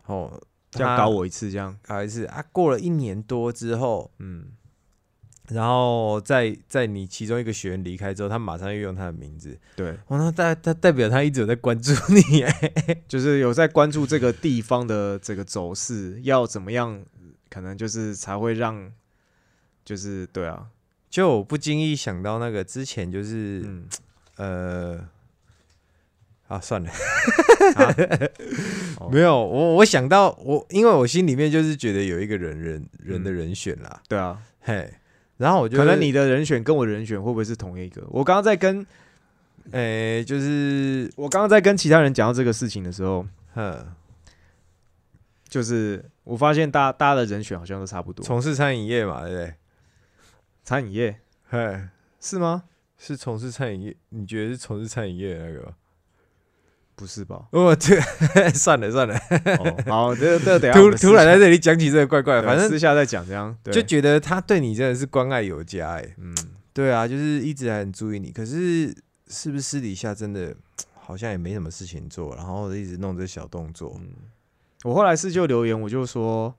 哦，他这样搞我一次，这样，搞一次啊，过了一年多之后，嗯，然后在在你其中一个学员离开之后，他马上又用他的名字，对，哦，那代他代表他一直有在关注你，哎，就是有在关注这个地方的这个走势，要怎么样，可能就是才会让，就是对啊，就我不经意想到那个之前就是、嗯，呃，啊，算了，哦没有，我我想到我，因为我心里面就是觉得有一个人人人的人选啦，对啊，嘿，然后我就可能你的人选跟我的人选会不会是同一个？我刚刚在跟诶、就是我刚刚在跟其他人讲到这个事情的时候，哼，就是我发现大大家的人选好像都差不多，从事餐饮业嘛，对不对？餐饮业嘿，是吗？是从事餐饮业，你觉得是从事餐饮业的那个吗？不是吧？哦，这，算了算了，哦，好，这这等下突突然在这里讲起这个怪怪，对反正私下再讲这样，对。就觉得他对你真的是关爱有加，哎，嗯，对啊，就是一直很注意你，可是是不是私底下真的好像也没什么事情做，然后一直弄这小动作，嗯。我后来是就留言，我就说，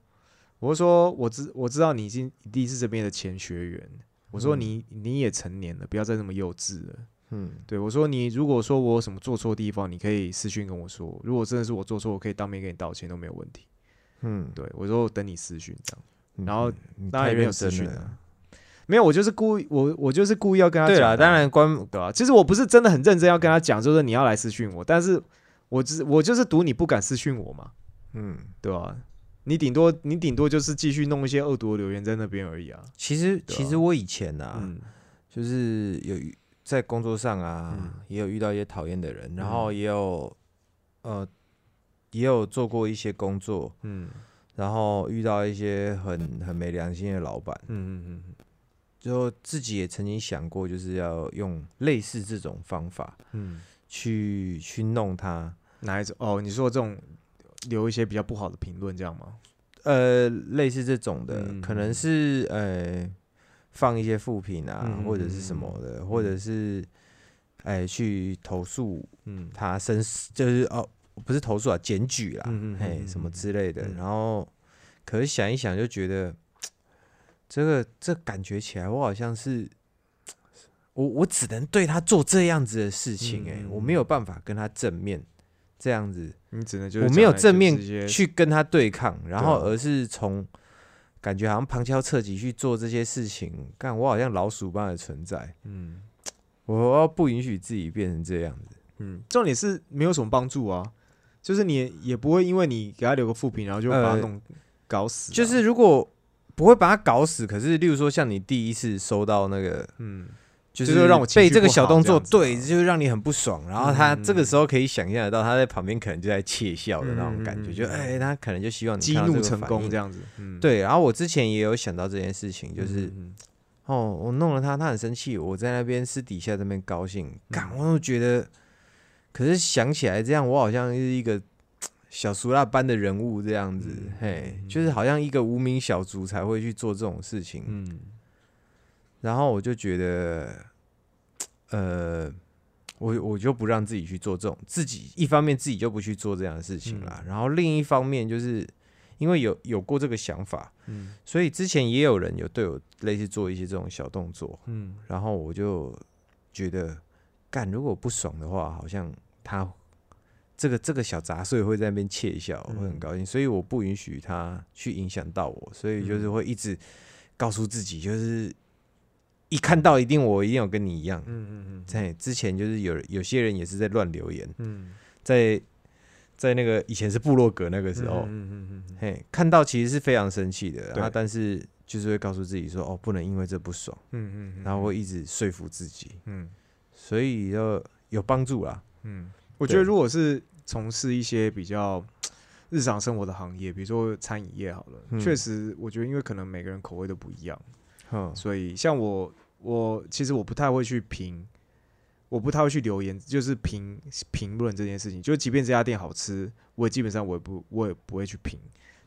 我就说我知我知道你已经一定是这边的前学员，我说嗯。你你也成年了，不要再那么幼稚了。嗯对我说，你如果说我有什么做错地方，你可以私讯跟我说。如果真的是我做错，我可以当面跟你道歉都没有问题。嗯，对我说我等你私讯这样，嗯然后你当然也没有私讯。没有，我就是故意，我我就是故意要跟他对啦，讲的啊。当然关对啊，其实我不是真的很认真要跟他讲，就是你要来私讯我，但是我只我就是赌你不敢私讯我嘛，嗯，对吧、你顶多你顶多就是继续弄一些恶毒的留言在那边而已啊。其实啊其实我以前啊，嗯就是有遇在工作上啊，嗯。也有遇到一些讨厌的人，然后也有呃也有做过一些工作，嗯。然后遇到一些很很没良心的老板，嗯嗯嗯就自己也曾经想过，就是要用类似这种方法嗯，去去弄他，哪一种？哦，你说这种留一些比较不好的评论这样吗？呃，类似这种的，嗯。可能是呃放一些副品啊，嗯或者是什么的，或者是哎、去投诉嗯。他申就是哦，不是投诉啊，检举啦，嗯嗯嗯嘿，嗯什么嗯之类的。嗯。然后，可是想一想就觉得，这个这感觉起来，我好像是我我只能对他做这样子的事情、哎、嗯我没有办法跟他正面这样子，你只能就是我没有正面去跟他对抗，然后而是从感觉好像旁敲侧击去做这些事情，干我好像老鼠般的存在，嗯。我要不允许自己变成这样子。嗯，重点是没有什么帮助啊，就是你也也不会因为你给他留个负评，然后就把他呃弄搞死啊、就是如果不会把他搞死，可是例如说像你第一次收到那个，嗯就就是让我被这个小动作，对，就是让你很不爽，然后他嗯这个时候可以想象得到，他在旁边可能就在窃笑的那种感觉，就哎，他可能就希望你激怒成功这样子，嗯，对，然后我之前也有想到这件事情，就是、嗯哦，我弄了他，他很生气，我在那边私底下这边高兴，干，嗯我就觉得，可是想起来这样，我好像是一个小俗辣般的人物这样子，嗯嘿，嗯就是好像一个无名小卒才会去做这种事情，嗯然后我就觉得，呃，我我就不让自己去做这种自己一方面自己就不去做这样的事情啦，然后另一方面就是因为有有过这个想法，嗯。所以之前也有人有对我类似做一些这种小动作，嗯。然后我就觉得，干如果不爽的话，好像他这个这个小杂碎会在那边窃笑，嗯会很高兴，所以我不允许他去影响到我，所以就是会一直告诉自己，就是一看到一定我一定有跟你一样。嗯嗯嗯在之前就是有有些人也是在乱留言，嗯。在在那个以前是部落格那个时候，嗯嗯嗯嘿，看到其实是非常生气的，对。啊，但是就是会告诉自己说，哦，不能因为这不爽，嗯嗯，然后会一直说服自己，嗯。所以要有帮助啦。嗯，我觉得如果是从事一些比较日常生活的行业，比如说餐饮业好了，嗯。确实我觉得因为可能每个人口味都不一样，嗯，所以像我我其实我不太会去评。我不太会去留言，就是评评论这件事情。就即便这家店好吃，我也基本上我也不我也不会去评。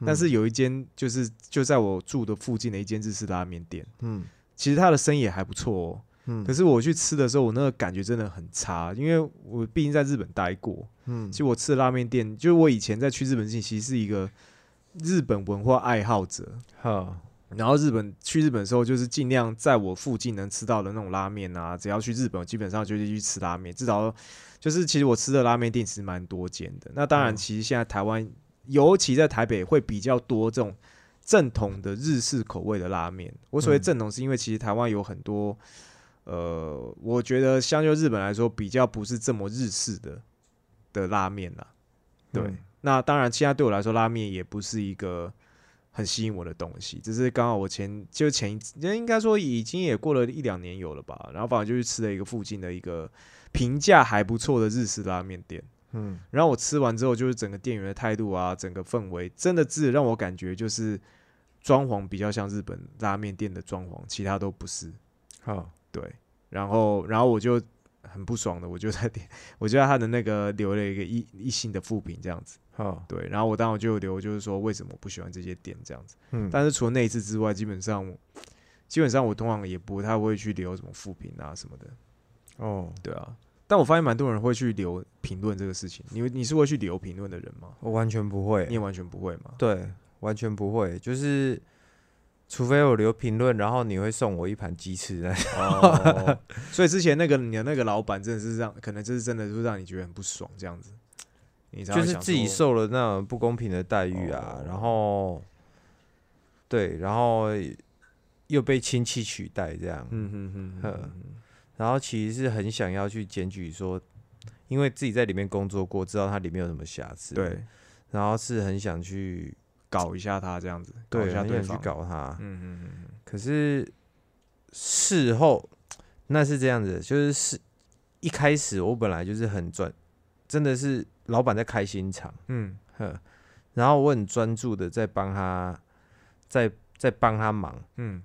但是有一间就是就在我住的附近的一间日式拉面店，嗯其实它的生意也还不错哦。嗯可是我去吃的时候，我那个感觉真的很差，因为我毕竟在日本待过。嗯其实我吃的拉面店，就是我以前在去日本之前，其实是一个日本文化爱好者。好，然后日本去日本的时候，就是尽量在我附近能吃到的那种拉面啊，只要去日本，基本上就是去吃拉面。至少就是其实我吃的拉面店其实蛮多间的。那当然，嗯其实现在台湾，尤其在台北会比较多这种正统的日式口味的拉面。我所谓嗯正统，是因为其实台湾有很多，呃，我觉得相较日本来说，比较不是这么日式的的拉面啦。对，嗯那当然，现在对我来说，拉面也不是一个很吸引我的东西，只是刚好我前就前一应该说已经也过了一两年有了吧，然后反正就去吃了一个附近的一个评价还不错的日式拉面店，嗯然后我吃完之后，就是整个店员的态度啊，整个氛围，真的是让我感觉就是装潢比较像日本拉面店的装潢，其他都不是。好，对，然后然后我就很不爽的，我就在店，我就在他的那个留了一个一一星的负评这样子。好，对，然后我当时就有留，就是说为什么我不喜欢这些店这样子。嗯，但是除了那一次之外，基本上基本上我通常也不太会去留什么负评啊什么的。哦，对啊，但我发现蛮多人会去留评论这个事情。你你是会去留评论的人吗？我完全不会你也，完全不会吗？对，完全不会，就是除非我留评论，然后你会送我一盘鸡翅那哦，所以之前那个你的那个老板真的是让，可能这是真的，就是让你觉得很不爽这样子。你就是自己受了那种不公平的待遇啊，哦。然后对，然后又被亲戚取代这样，嗯哼哼哼然后其实是很想要去检举说，因为自己在里面工作过，知道它里面有什么瑕疵，，对，然后是很想去搞一下他这样子，搞对，一下很想去。搞他，嗯嗯嗯可是事后 那是这样子，就是是一开始我本来就是很专，真的是老板在开新厂，嗯。呵，然后我很专注的在帮他，在在帮他忙，嗯。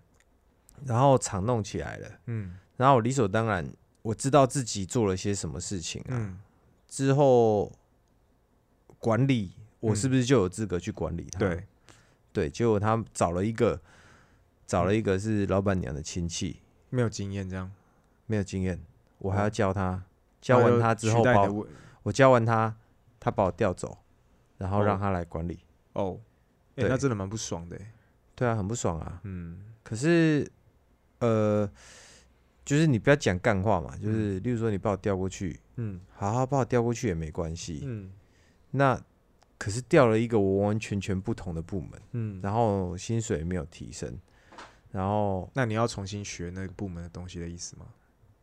然后厂弄起来了，嗯。然后理所当然我知道自己做了些什么事情啊，嗯。之后管理我嗯是不是就有资格去管理他？对，对，结果他找了一个找了一个是老板娘的亲戚，没有经验这样。没有经验，我还要哦。教他，教完他之后我教完他，他把我调走，然后哦让他来管理。哦，哎、对那真的蛮不爽的欸。对啊，很不爽啊。嗯可是，呃，就是你不要讲干话嘛，就是例如说你把我调过去，嗯好好把我调过去也没关系。嗯那可是调了一个完完全全不同的部门，嗯，然后薪水没有提升，然后那你要重新学那个部门的东西的意思吗？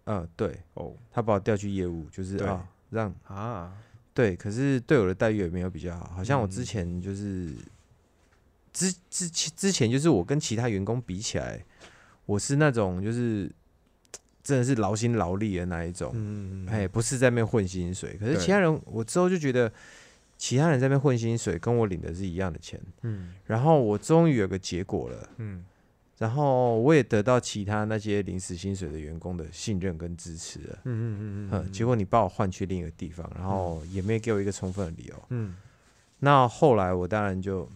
嗯，对哦他把我调去业务，就是对啊让啊，对，可是对我的待遇也没有比较好，好像我嗯之前就是、之之之前就是我跟其他员工比起来，我是那种就是真的是劳心劳力的那一种，嗯哎、不是在那边混薪水。可是其他人，我之后就觉得其他人在那边混薪水，跟我领的是一样的钱。嗯然后我终于有个结果了，嗯然后我也得到其他那些临时薪水的员工的信任跟支持了。嗯嗯嗯嗯，结果你把我换去另一个地方，然后也没给我一个充分的理由。嗯那后来我当然就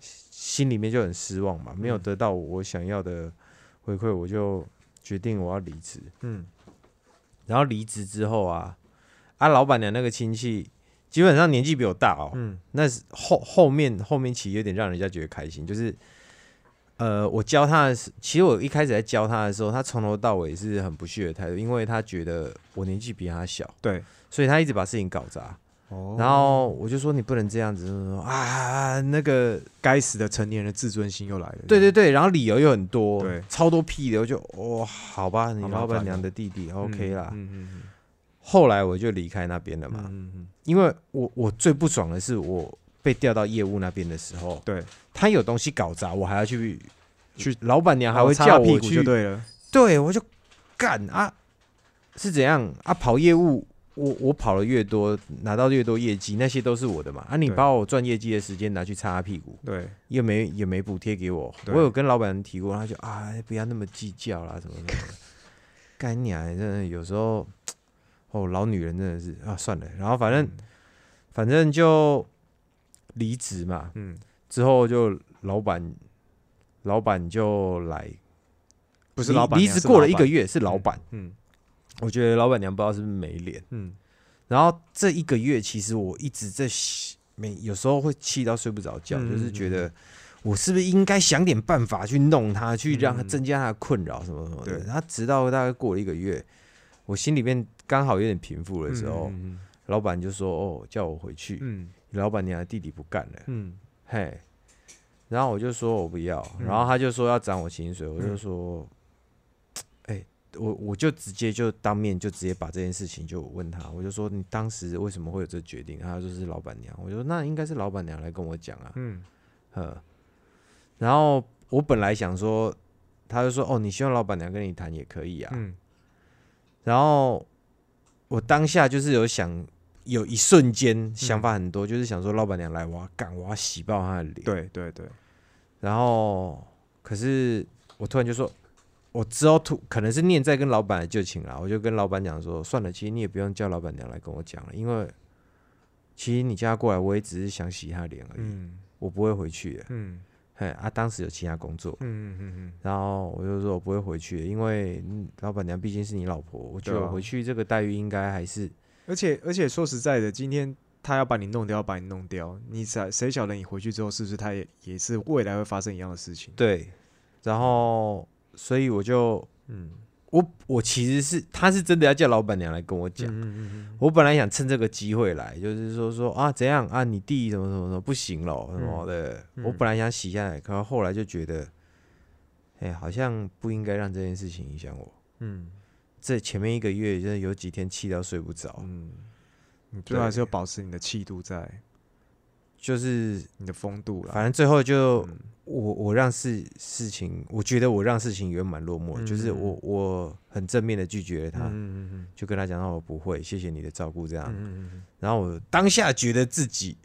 心里面就很失望嘛，没有嗯得到我想要的回馈，我就决定我要离职。嗯然后离职之后啊，啊，老板娘那个亲戚基本上年纪比我大哦，嗯那是后后面后面其实有点让人家觉得开心，就是呃，我教他的时，其实我一开始在教他的时候，他从头到尾是很不屑的态度，因为他觉得我年纪比他小，对，所以他一直把事情搞砸。哦然后我就说你不能这样子，说啊那个该死的成年人自尊心又来了。对对对，然后理由又很多，对超多屁的，我就哦好吧，你老板娘的弟弟嗯 OK 啦。嗯嗯后来我就离开那边了嗯嘛，嗯嗯，因为我我最不爽的是我被调到业务那边的时候，对，他有东西搞砸，我还要去去，老板娘还会叫我去屁股就，对了。对我就干啊，是怎样啊？跑业务，我我跑的越多，拿到越多业绩，那些都是我的嘛。啊，你把我赚业绩的时间拿去擦屁股，对，又没也没补贴给我。我有跟老板提过，他就啊，不要那么计较啦，什么什么的。干你啊！真的有时候，哦，老女人真的是啊，算了。然后反正、反正就离职嘛，嗯，之后就老板老板就来，不是老板离职过了一个月是老板，嗯我觉得老板娘不知道是不是没脸。嗯。然后这一个月，其实我一直在没有时候会气到睡不着觉，嗯就是觉得我是不是应该想点办法去弄他，去让他嗯增加他的困扰什么什么的。对。然后直到大概过了一个月，我心里面刚好有点平复的时候，嗯。老板就说：“哦，叫我回去，嗯。老板娘的弟弟不干了。嗯嘿，然后我就说我不要，嗯然后他就说要涨我薪水，我就说，哎、我我就直接就当面就直接把这件事情就问他，我就说你当时为什么会有这决定？他就是老板娘，我就说那应该是老板娘来跟我讲啊，嗯呵，然后我本来想说，他就说哦，你希望老板娘跟你谈也可以啊，嗯然后我当下就是有想。有一瞬间想法很多，就是想说老板娘来，我要干，我要洗爆她的脸。对对对，然后，可是我突然就说，我之后突可能是念在跟老板的旧情啦，我就跟老板讲说，算了，其实你也不用叫老板娘来跟我讲了，因为其实你叫她过来，我也只是想洗她脸而已，嗯。我不会回去的。嗯。嘿，啊，当时有其他工作，嗯嗯嗯。然后我就说我不会回去的，因为嗯老板娘毕竟是你老婆，我觉得回去这个待遇应该还是而且而且说实在的，今天他要把你弄掉，把你弄掉，你谁谁晓得你回去之后是不是他也也是未来会发生一样的事情？对，然后所以我就嗯，我我其实是他是真的要叫老板娘来跟我讲。嗯嗯嗯我本来想趁这个机会来，就是说说啊怎样啊，你弟什么什么什么不行了什么的。嗯我本来想洗下来，可是后来就觉得，哎、好像不应该让这件事情影响我。嗯这前面一个月真的有几天气到睡不着，嗯，你最后还是要保持你的气度在，就是你的风度了。反正最后就、嗯。我我让事事情，我觉得我让事情圆满落幕，嗯就是我我很正面的拒绝了他，就跟他讲到我不会，谢谢你的照顾这样。然后我当下觉得自己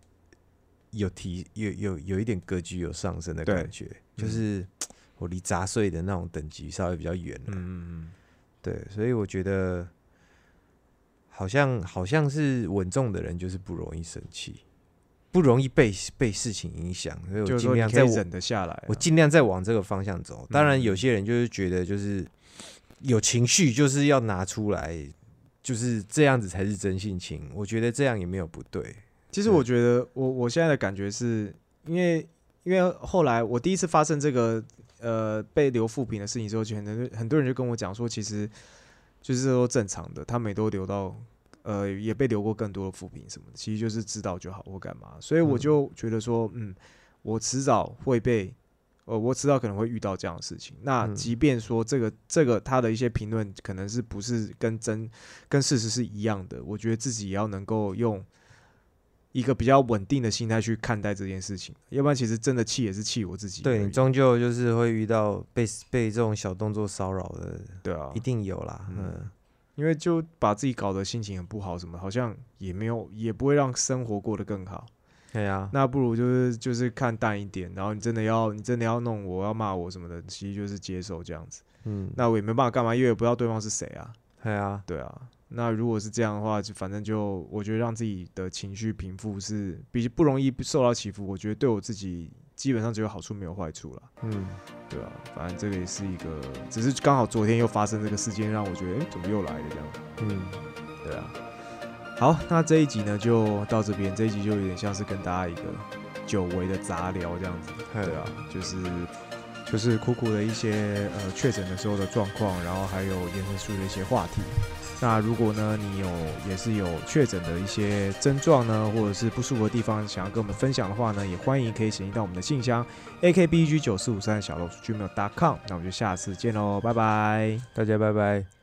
有提有有有一点格局有上升的感觉，就是我离杂碎的那种等级稍微比较远了。嗯对，所以我觉得好像好像是稳重的人就是不容易生气，不容易被被事情影响，所以我尽量在我忍得下来啊。我尽量在往这个方向走。当然，嗯有些人就是觉得就是有情绪就是要拿出来。就是这样子才是真性情，我觉得这样也没有不对。其实我觉得我我现在的感觉是因为因为后来我第一次发生这个呃被留负评的事情之后，就很多很多人就跟我讲说，其实就是说正常的，他们也都留到呃也被留过更多的负评什么的，其实就是知道就好或干嘛，所以我嗯就觉得说，嗯，我迟早会被。呃，我迟早可能会遇到这样的事情。那嗯即便说这个这个他的一些评论可能是不是跟真跟事实是一样的，我觉得自己也要能够用一个比较稳定的心态去看待这件事情，要不然其实真的气也是气我自己。对你终究就是会遇到被被这种小动作骚扰的，对啊一，定有啦。嗯嗯，因为就把自己搞得心情很不好，什么好像也没有，也不会让生活过得更好。对啊，那不如就是就是看淡一点，然后你真的要你真的要弄我要骂我什么的，其实就是接受这样子。嗯，那我也没办法干嘛，因为也不知道对方是谁啊。对啊，对啊，那如果是这样的话，就反正就我觉得让自己的情绪平复是比不容易受到起伏，我觉得对我自己基本上只有好处没有坏处了，嗯，对啊，反正这个也是一个，只是刚好昨天又发生这个事件，让我觉得，哎、怎么又来了这样？嗯，对啊。好，那这一集呢就到这边，这一集就有点像是跟大家一个久违的杂聊这样子，对对啊，就是就是苦苦的一些呃确诊的时候的状况，然后还有延伸出的一些话题。那如果呢你有也是有确诊的一些症状呢，或者是不舒服的地方，想要跟我们分享的话呢，也欢迎可以写信到我们的信箱 a k b g 九四五三小老鼠 gmail.com。那我们就下次见喽，拜拜。大家拜拜。